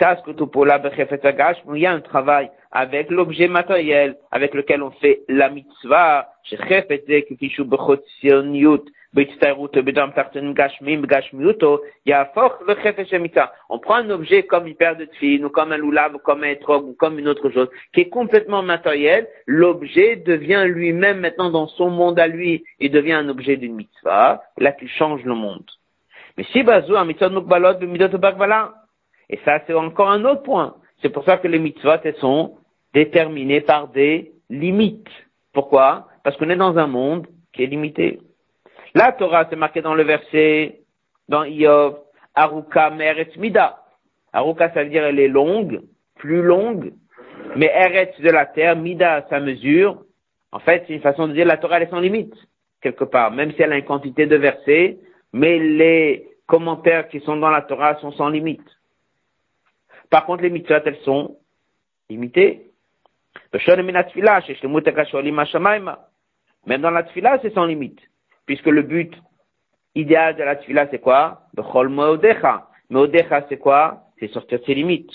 S1: y a un travail avec l'objet matériel avec lequel on fait la mitzvah. On prend un objet comme une paire de tefilles, ou comme un loulav, ou comme un etrog, ou comme une autre chose, qui est complètement matériel. L'objet devient lui-même maintenant dans son monde à lui, il devient un objet d'une mitzvah. Là, tu changes le monde. Mais si bazou, un mitzvah mukbalot, midot bagvala. Et ça, c'est encore un autre point. C'est pour ça que les mitzvahs, elles sont déterminées par des limites. Pourquoi? Parce qu'on est dans un monde qui est limité. La Torah, c'est marqué dans le verset, dans Iov, Aruka Meretz Mida. Aruka, ça veut dire elle est longue, plus longue, mais Eretz de la terre, Mida, sa mesure. En fait, c'est une façon de dire la Torah, est sans limite, quelque part, même si elle a une quantité de versets, mais les commentaires qui sont dans la Torah sont sans limite. Par contre, les mitzvot, elles sont limitées. Même dans la tfila, c'est sans limite puisque le but idéal de la tefila, c'est quoi? Bechol Meodecha. C'est quoi? C'est sortir de ses limites.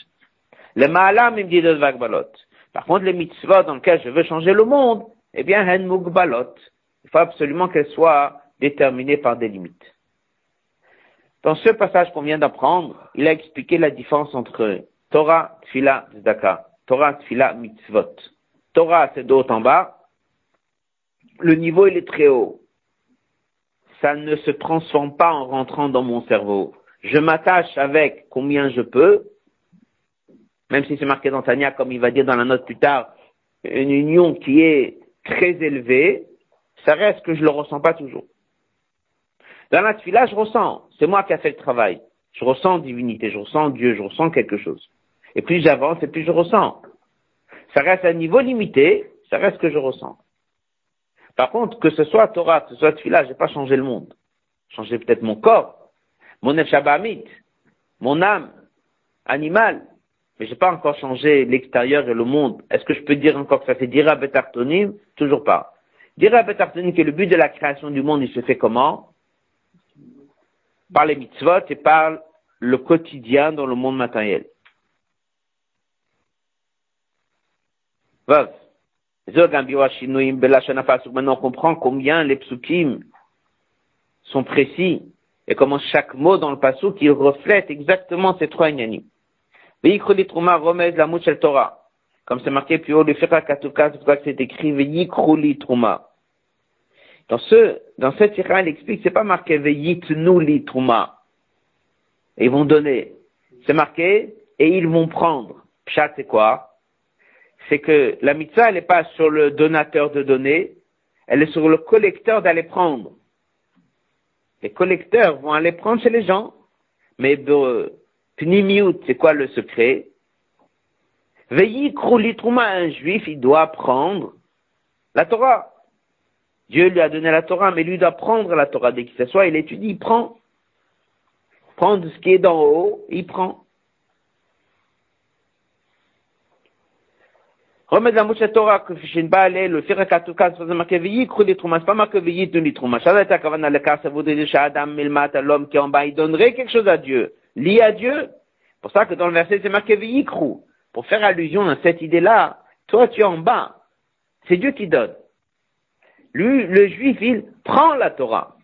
S1: Le Ma'alam, il me dit Vagbalot. Par contre, les mitzvot dans lesquelles je veux changer le monde, eh bien, Hen Mugbalot. Il faut absolument qu'elles soient déterminées par des limites. Dans ce passage qu'on vient d'apprendre, il a expliqué la différence entre Torah, Tfila, Zdaka. Torah, Tfila, Mitzvot. Torah, c'est de en bas. Le niveau, il est très haut ça ne se transforme pas en rentrant dans mon cerveau. Je m'attache avec combien je peux, même si c'est marqué dans Tania, comme il va dire dans la note plus tard, une union qui est très élevée, ça reste que je le ressens pas toujours. Dans la tefila, je ressens. C'est moi qui ai fait le travail. Je ressens divinité, je ressens Dieu, je ressens quelque chose. Et plus j'avance, et plus je ressens. Ça reste à un niveau limité, ça reste que je ressens. Par contre, que ce soit Torah, que ce soit Tfila, j'ai pas changé le monde. Changé peut-être mon corps, mon Efshabamit, mon âme, animal, mais j'ai pas encore changé l'extérieur et le monde. Est-ce que je peux dire encore que ça fait Dira Betartonim? Toujours pas. Dira Betartonim, que le but de la création du monde, il se fait comment? Par les mitzvot et par le quotidien dans le monde matériel. Maintenant, on comprend combien les psukim sont précis et comment chaque mot dans le pasuk, il reflète exactement ces trois ignanim. la Torah. Comme c'est marqué plus haut, le Fira Katuka, c'est que c'est écrit Veyikruli Truma. Dans ce, dans cette ira, il explique, c'est pas marqué Veyitnu Truma. Ils vont donner. C'est marqué, et ils vont prendre. Pshat, c'est quoi? C'est que la mitzvah, elle n'est pas sur le donateur de donner, elle est sur le collecteur d'aller prendre. Les collecteurs vont aller prendre chez les gens, mais pnimiut, c'est quoi le secret? Veillez trouma un juif, il doit prendre la Torah. Dieu lui a donné la Torah, mais lui doit prendre la Torah dès qu'il s'assoit, il étudie, il prend. Prendre ce qui est d'en haut, il prend. Remettre la mouche à Torah, que le faire à Katouka, c'est marqué Veyi, krou les troumas, pas marqué donne les troumas. Shadat Akavana, le cas, ça dire Adam l'homme qui est en bas, il donnerait quelque chose à Dieu. Lié à Dieu. Pour ça que dans le verset, c'est marqué Veyi, krou. Pour faire allusion à cette idée-là, toi, tu es en bas. C'est Dieu qui donne. Lui, le juif, il prend la Torah.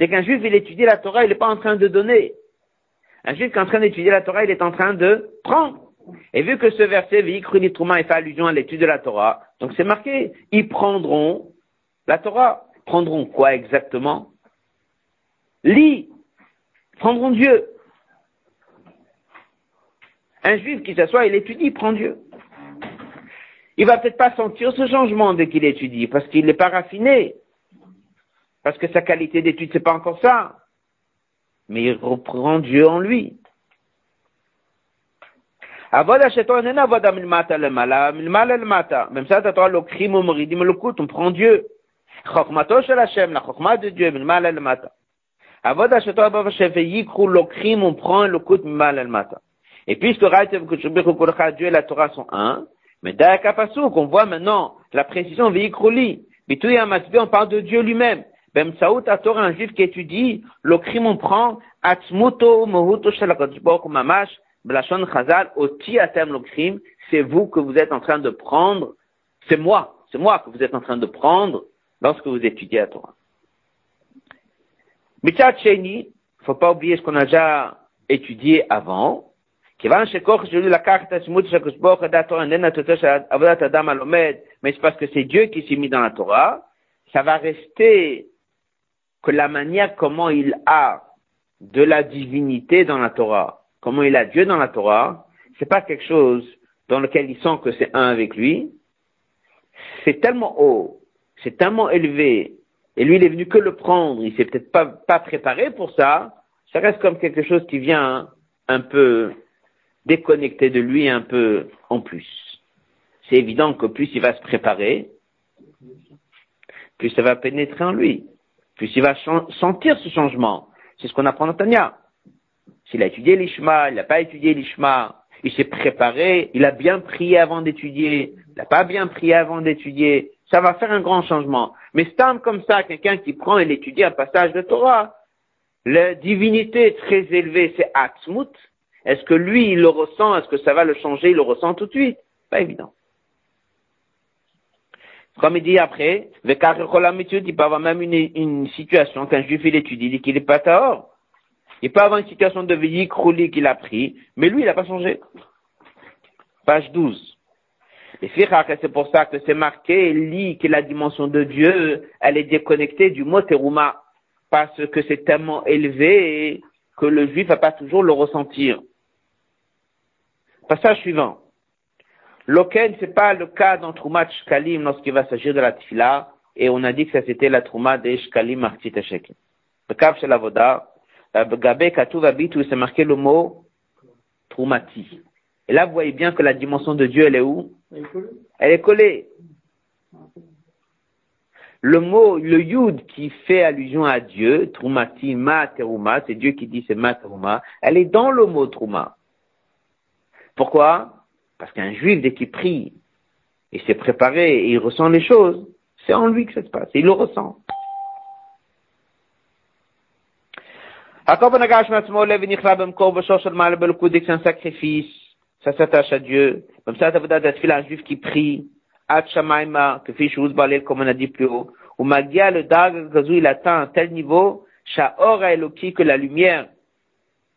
S1: Dès qu'un juif, il étudie la Torah, il n'est pas en train de donner. Un juif qui est en train d'étudier la Torah, il est en train de prendre. Et vu que ce verset, Vikruni Trouma, fait allusion à l'étude de la Torah, donc c'est marqué, ils prendront la Torah. Prendront quoi exactement? Lit. Prendront Dieu. Un juif qui s'assoit, il étudie, prend Dieu. Il va peut-être pas sentir ce changement dès qu'il étudie, parce qu'il n'est pas raffiné. Parce que sa qualité d'étude, c'est pas encore ça. Mais il reprend Dieu en lui. Au moridim le coup, on prend Dieu. Chokmato shel Hashem, la chokma de Dieu, milmala lemata. Avoda shetor bava shefe yikru le crime, on prend le coup, milmala lemata. Et puisque Dieu et la Torah sont un, mais Da'akapasu, qu'on voit maintenant la précision Veyikruli, Bitouya Masbi, on parle de Dieu lui-même. Ben Saout Torah, un juif qui étudie, le on prend, Atzmuto Mohuto Mamash, Blachon Chazal, Oti Atem le crime, c'est vous que vous êtes en train de prendre, c'est moi, c'est moi que vous êtes en train de prendre lorsque vous étudiez la Torah. Mitzat Sheni, faut pas oublier ce qu'on a déjà étudié avant, כיוון שכוח שלי לקח את השמות של הקדוש ברוך הוא דעת תורה איננה תוצאה של עבודת אדם הלומד, mais c'est parce que c'est Dieu qui s'est mis dans la Torah, ça va rester que la manière comment il a de la divinité dans la Torah, comment il a Dieu dans la Torah, c'est pas quelque chose dans lequel il sent que c'est un avec lui. C'est tellement haut, c'est tellement élevé, et lui il est venu que le prendre, il s'est peut-être pas, pas préparé pour ça, ça reste comme quelque chose qui vient un peu déconnecté de lui un peu en plus. C'est évident que plus il va se préparer, plus ça va pénétrer en lui, plus il va sentir ce changement. C'est ce qu'on apprend dans Tania. S'il a étudié l'Ishma, il n'a pas étudié l'Ishma, il s'est préparé, il a bien prié avant d'étudier, il n'a pas bien prié avant d'étudier, ça va faire un grand changement. Mais c'est comme ça, quelqu'un qui prend et étudie un passage de Torah, la divinité très élevée, c'est Atzmut, est-ce que lui, il le ressent? Est-ce que ça va le changer? Il le ressent tout de suite? Pas évident. Comme il dit après, il peut avoir même une, situation qu'un juif il étudie, il dit qu'il n'est pas tort. Il peut avoir une situation de vie crouli qu'il a pris, mais lui, il n'a pas changé. Page 12. Et c'est pour ça que c'est marqué, lit que la dimension de Dieu, elle est déconnectée du mot terouma, parce que c'est tellement élevé que le juif va pas toujours le ressentir. Passage suivant. Loken, c'est pas le cas dans Troumat Shkalim lorsqu'il va s'agir de la Tfila, et on a dit que ça c'était la Trouma des Shkalim Martit. Le cap c'est la Voda, Gabé Katouv où il s'est marqué le mot Troumati. Et là, vous voyez bien que la dimension de Dieu, elle est où? Elle est collée. Le mot, le Yud qui fait allusion à Dieu, Troumati, Ma Teruma, c'est Dieu qui dit c'est Ma Teruma, elle est dans le mot Trouma. Pourquoi? Parce qu'un juif, dès qu'il prie, il s'est préparé et il ressent les choses, c'est en lui que ça se passe, il le ressent. Un sacrifice, ça s'attache à Dieu. Comme ça, veut dire un juif qui prie, comme on a dit plus haut, ou Magia, le dag, il atteint un tel niveau, Sha'or Eloki, que la lumière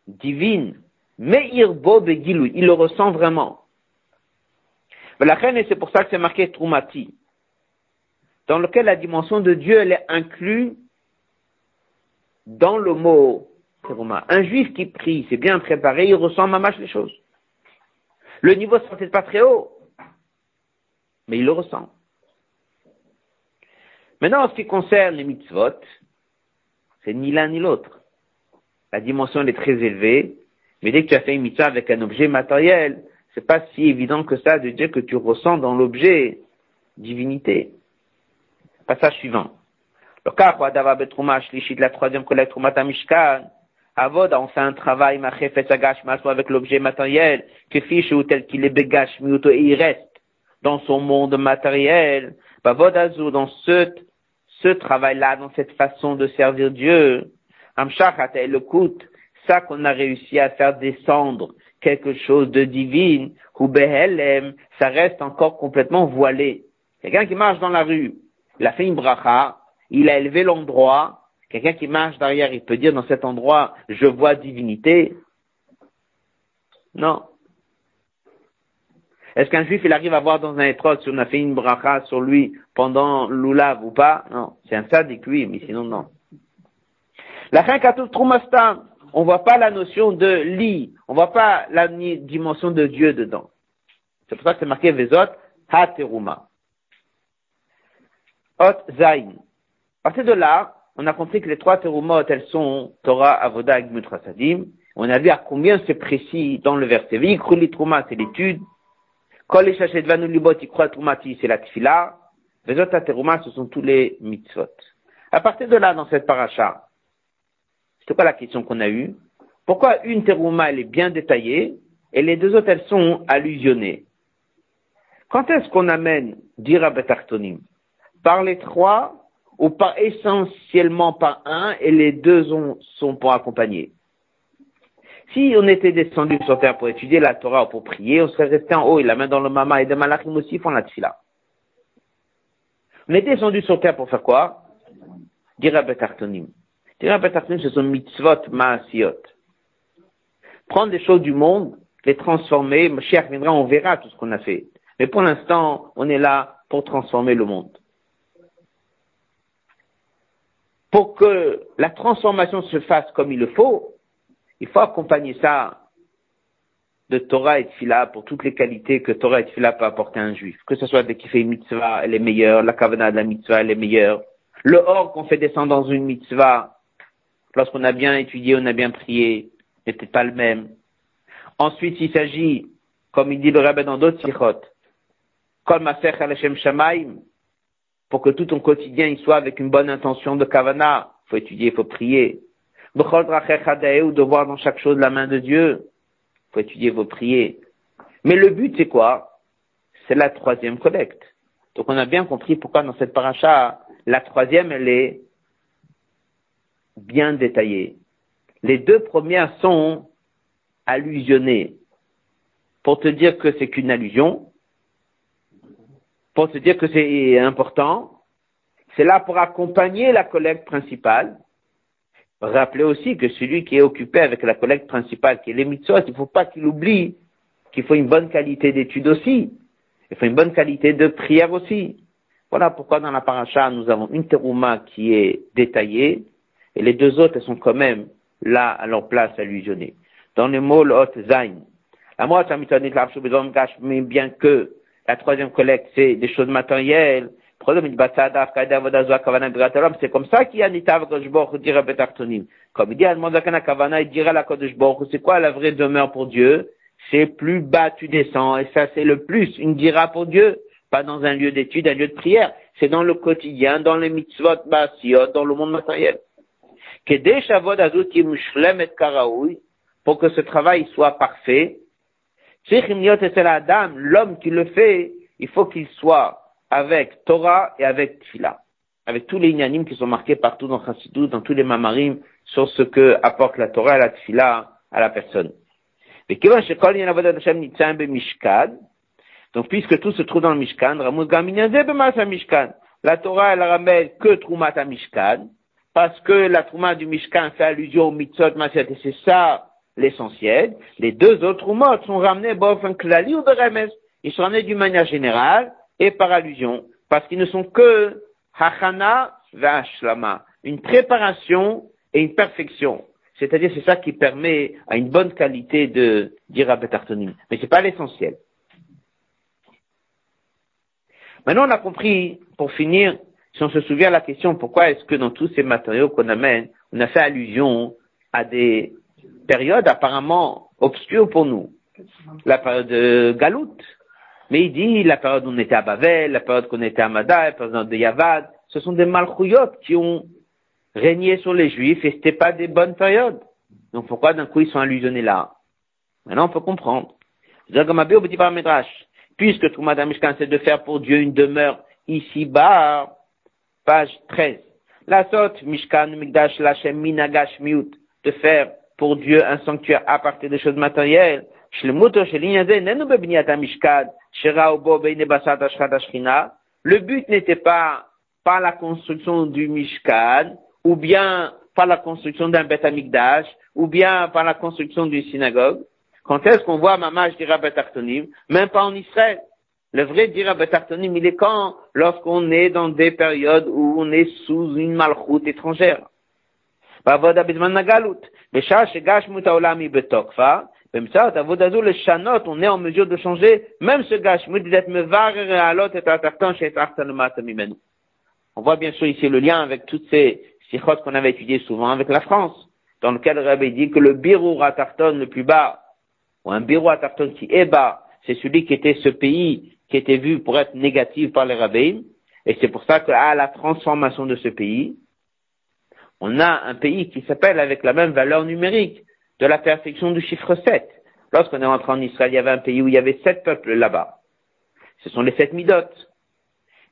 S1: divine mais il le ressent vraiment. La reine, et c'est pour ça que c'est marqué Troumati, dans lequel la dimension de Dieu, elle est inclue dans le mot Un juif qui prie, c'est bien préparé, il ressent mamache les choses. Le niveau n'est peut-être pas très haut, mais il le ressent. Maintenant, en ce qui concerne les mitzvot, c'est ni l'un ni l'autre. La dimension elle est très élevée, mais dès que tu as fait une mitzvah avec un objet matériel, c'est pas si évident que ça de dire que tu ressens dans l'objet divinité. Passage suivant. Le cas, la troisième Mishkan, Avoda, on fait un travail, Machefet Agash, avec l'objet matériel, que fiche ou tel qu'il est Begash, et il reste dans son monde matériel, Bavodazou, dans ce, ce travail-là, dans cette façon de servir Dieu, Amshachat le coûte, ça qu'on a réussi à faire descendre quelque chose de divine, ou Behelem, ça reste encore complètement voilé. Quelqu'un qui marche dans la rue, il a fait une bracha, il a élevé l'endroit, quelqu'un qui marche derrière, il peut dire dans cet endroit, je vois divinité. Non. Est-ce qu'un juif, il arrive à voir dans un étroit si on a fait une bracha sur lui pendant l'oulav ou pas? Non. C'est un sadique, oui, mais sinon, non. La fin Trumastam, on voit pas la notion de lit, on voit pas la dimension de Dieu dedans. C'est pour ça que c'est marqué Vezot Hateruma. Ot Zain. À partir de là, on a compris que les trois terumot, elles sont Torah, Avoda et Sadim. On a vu à combien c'est précis dans le verset. Vikruli Truma, c'est l'étude. Kol Eshachet Vanu Libot, Trumati, c'est la tfila. Vezot Hateruma, ce sont tous les mitzvot. À partir de là, dans cette paracha, c'est quoi la question qu'on a eue? Pourquoi une terouma, elle est bien détaillée et les deux autres, elles sont allusionnées? Quand est-ce qu'on amène dira betartonim Par les trois ou pas essentiellement par un et les deux sont pour accompagner si on était descendu sur terre pour étudier la Torah ou pour prier, on serait resté en haut et la main dans le mama et des malachim aussi font la tfila. On est descendu sur terre pour faire quoi? Dira betartonim ce sont mitzvot maasiot. Prendre des choses du monde, les transformer, Mashiach viendra, on verra tout ce qu'on a fait. Mais pour l'instant, on est là pour transformer le monde. Pour que la transformation se fasse comme il le faut, il faut accompagner ça de Torah et de Fila pour toutes les qualités que Torah et Fila peut apporter à un juif. Que ce soit dès qu'il fait une mitzvah, elle est meilleure, la kavana de la mitzvah, elle est meilleure. Le or qu'on fait descendre dans une mitzvah, lorsqu'on a bien étudié, on a bien prié, n'était pas le même. Ensuite, il s'agit, comme il dit le rabbin dans d'autres sikhot, kol al shamaim, pour que tout ton quotidien il soit avec une bonne intention de kavana. Faut étudier, faut prier. Ou de voir dans chaque chose la main de Dieu. Il faut étudier, faut prier. Mais le but, c'est quoi? C'est la troisième collecte. Donc on a bien compris pourquoi dans cette paracha, la troisième, elle est bien détaillé. Les deux premières sont allusionnées pour te dire que c'est qu'une allusion, pour te dire que c'est important. C'est là pour accompagner la collecte principale. Rappelez aussi que celui qui est occupé avec la collecte principale, qui est les mitzvot, il ne faut pas qu'il oublie qu'il faut une bonne qualité d'étude aussi. Il faut une bonne qualité de prière aussi. Voilà pourquoi dans la paracha, nous avons une terouma qui est détaillée, et les deux autres, sont quand même là à leur place allusionnées. Dans le mot le hot zain, la moitié bien que la troisième collecte, c'est des choses matérielles, c'est comme ça qu'il y a Nitav Kodesh dira Betartonim. Comme il dit Zakana Kavana, il dira la Kodesh c'est quoi la vraie demeure pour Dieu? C'est plus bas tu descends, et ça c'est le plus, une dira pour Dieu, pas dans un lieu d'étude, un lieu de prière. C'est dans le quotidien, dans les mitzvot dans le monde matériel pour que ce travail soit parfait, l'homme qui le fait, il faut qu'il soit avec Torah et avec Tfila, avec tous les inanimes qui sont marqués partout dans Chassidou, dans tous les mamarim, sur ce que apporte la Torah et la Tfila à la personne. Donc, puisque tout se trouve dans le Mishkan, la Torah, elle ramène que Trumat à Mishkan, parce que la Trouma du Mishkan fait allusion au mitzvot Maset, et c'est ça l'essentiel. Les deux autres Troumot sont ramenés Klali ou Beremes. Ils sont ramenés d'une manière générale et par allusion, parce qu'ils ne sont que Hachana Vashlama, une préparation et une perfection. C'est-à-dire, c'est ça qui permet à une bonne qualité de dire Betartonim. Mais c'est pas l'essentiel. Maintenant, on a compris, pour finir, si on se souvient à la question pourquoi est-ce que dans tous ces matériaux qu'on amène, on a fait allusion à des périodes apparemment obscures pour nous. La période de Galout. Mais il dit la période où on était à Bavel, la période qu'on était à Mada, la période de Yavad. Ce sont des malchouyotes qui ont régné sur les Juifs et c'était pas des bonnes périodes. Donc pourquoi d'un coup ils sont allusionnés là? Maintenant on peut comprendre. puisque tout Madame Mishkan, c'est de faire pour Dieu une demeure ici-bas, page 13. La sorte, Mishkan, Migdash, Lachem, Minagash, Miut, de faire pour Dieu un sanctuaire à partir des choses matérielles. Le but n'était pas par la construction du Mishkan, ou bien par la construction d'un Beth Amikdash, ou bien par la construction d'une synagogue. Quand est-ce qu'on voit Mamash dira Betartonim Même pas en Israël. Le vrai dira Betartonim, il est quand? Lorsqu'on est dans des périodes où on est sous une malchoute étrangère. Même ce. On voit bien sûr ici le lien avec toutes ces sikhot qu'on avait étudiées souvent avec la France, dans lequel le rabbi dit que le birou atarton le plus bas, ou un birou atarton qui est bas, c'est celui qui était ce pays qui était vu pour être négatif par les rabbins, et c'est pour ça qu'à la transformation de ce pays, on a un pays qui s'appelle avec la même valeur numérique de la perfection du chiffre 7. Lorsqu'on est rentré en Israël, il y avait un pays où il y avait sept peuples là-bas. Ce sont les sept midotes.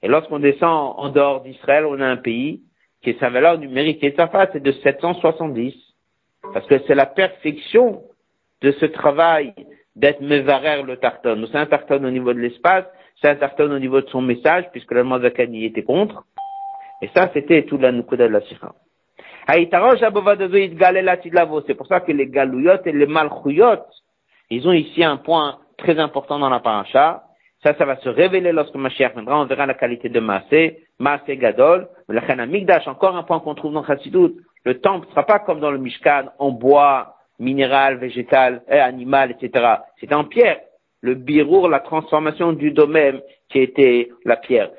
S1: Et lorsqu'on descend en dehors d'Israël, on a un pays qui est sa valeur numérique et sa face est de 770. Parce que c'est la perfection de ce travail d'être mevarer le tarton. C'est un tarton au niveau de l'espace, c'est un tarton au niveau de son message, puisque le Mazakani était contre. Et ça, c'était tout la de la Sikha. C'est pour ça que les galouyot et les malchouyot, ils ont ici un point très important dans la paracha. Ça, ça va se révéler lorsque Mashiach viendra. On verra la qualité de Maasé, Maasé Gadol. La Migdash, encore un point qu'on trouve dans Chassidut. Le temple ne sera pas comme dans le Mishkan, en bois, minéral, végétal, euh, animal, etc. C'est en pierre. Le birour, la transformation du domaine qui était la pierre.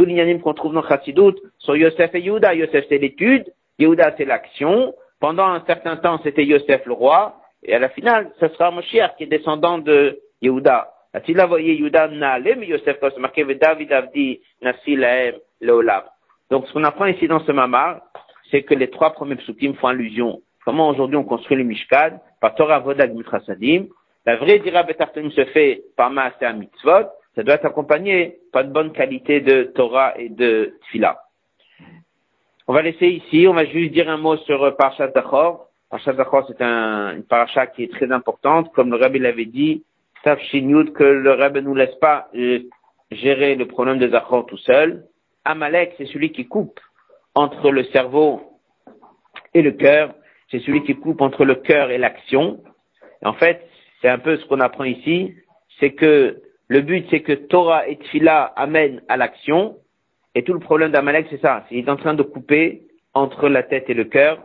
S1: Tous les qu'on trouve dans Chassidut sont Yosef et Yuda. Yosef c'est l'étude, Yehuda c'est l'action. Pendant un certain temps c'était Yosef le roi, et à la finale, ce sera Moshiach qui est descendant de Yehuda. A-t-il envoyé Yehuda mais Yosef, quand c'est marqué, David Avdi, Nasi Lahem, Leolam. Donc, ce qu'on apprend ici dans ce mamar, c'est que les trois premiers psukim font allusion. Comment aujourd'hui on construit le Mishkan, par Torah Vodag Mitrasadim. La vraie dira Betartanim se fait par Maaseh Mitzvot. Ça doit être accompagné par une bonne qualité de Torah et de Tfila. On va laisser ici, on va juste dire un mot sur Parshat Dachor. Parashat Zachor, c'est un, une paracha qui est très importante. Comme le Rabbi l'avait dit, Tafshin que le Rabbi ne nous laisse pas euh, gérer le problème de Zachor tout seul. Amalek, c'est celui qui coupe entre le cerveau et le cœur. C'est celui qui coupe entre le cœur et l'action. En fait, c'est un peu ce qu'on apprend ici. C'est que le but, c'est que Torah et Tfila amènent à l'action. Et tout le problème d'Amalek, c'est ça. Il est en train de couper entre la tête et le cœur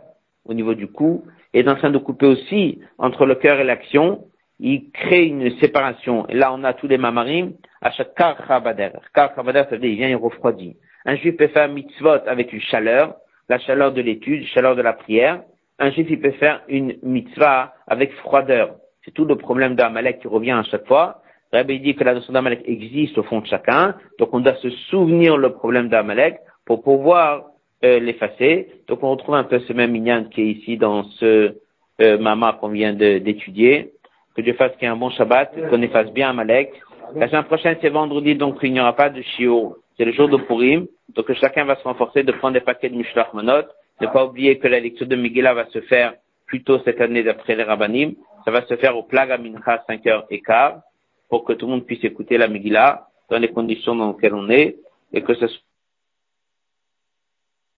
S1: au niveau du cou est en train de couper aussi entre le cœur et l'action, il crée une séparation. Et là, on a tous les mamarim à chaque kar chabader. Kar chabader, ça veut dire il vient, il refroidit. Un juif peut faire mitzvot avec une chaleur, la chaleur de l'étude, la chaleur de la prière. Un juif, il peut faire une mitzvah avec froideur. C'est tout le problème d'Amalek qui revient à chaque fois. Rabbi dit que la notion d'Amalek existe au fond de chacun. Donc, on doit se souvenir le problème d'Amalek pour pouvoir euh, l'effacer. Donc on retrouve un peu ce même minyan qui est ici dans ce euh, mama qu'on vient d'étudier. Que Dieu fasse qu'il y ait un bon Shabbat, qu'on efface bien Amalek. La semaine prochaine, c'est vendredi, donc il n'y aura pas de shiur. C'est le jour de Purim. Donc chacun va se renforcer de prendre des paquets de Mishlach Manot. Ne pas oublier que la lecture de Megillah va se faire plutôt cette année d'après les Rabbanim. Ça va se faire au Plaga Mincha 5h15 pour que tout le monde puisse écouter la Megillah dans les conditions dans lesquelles on est et que ce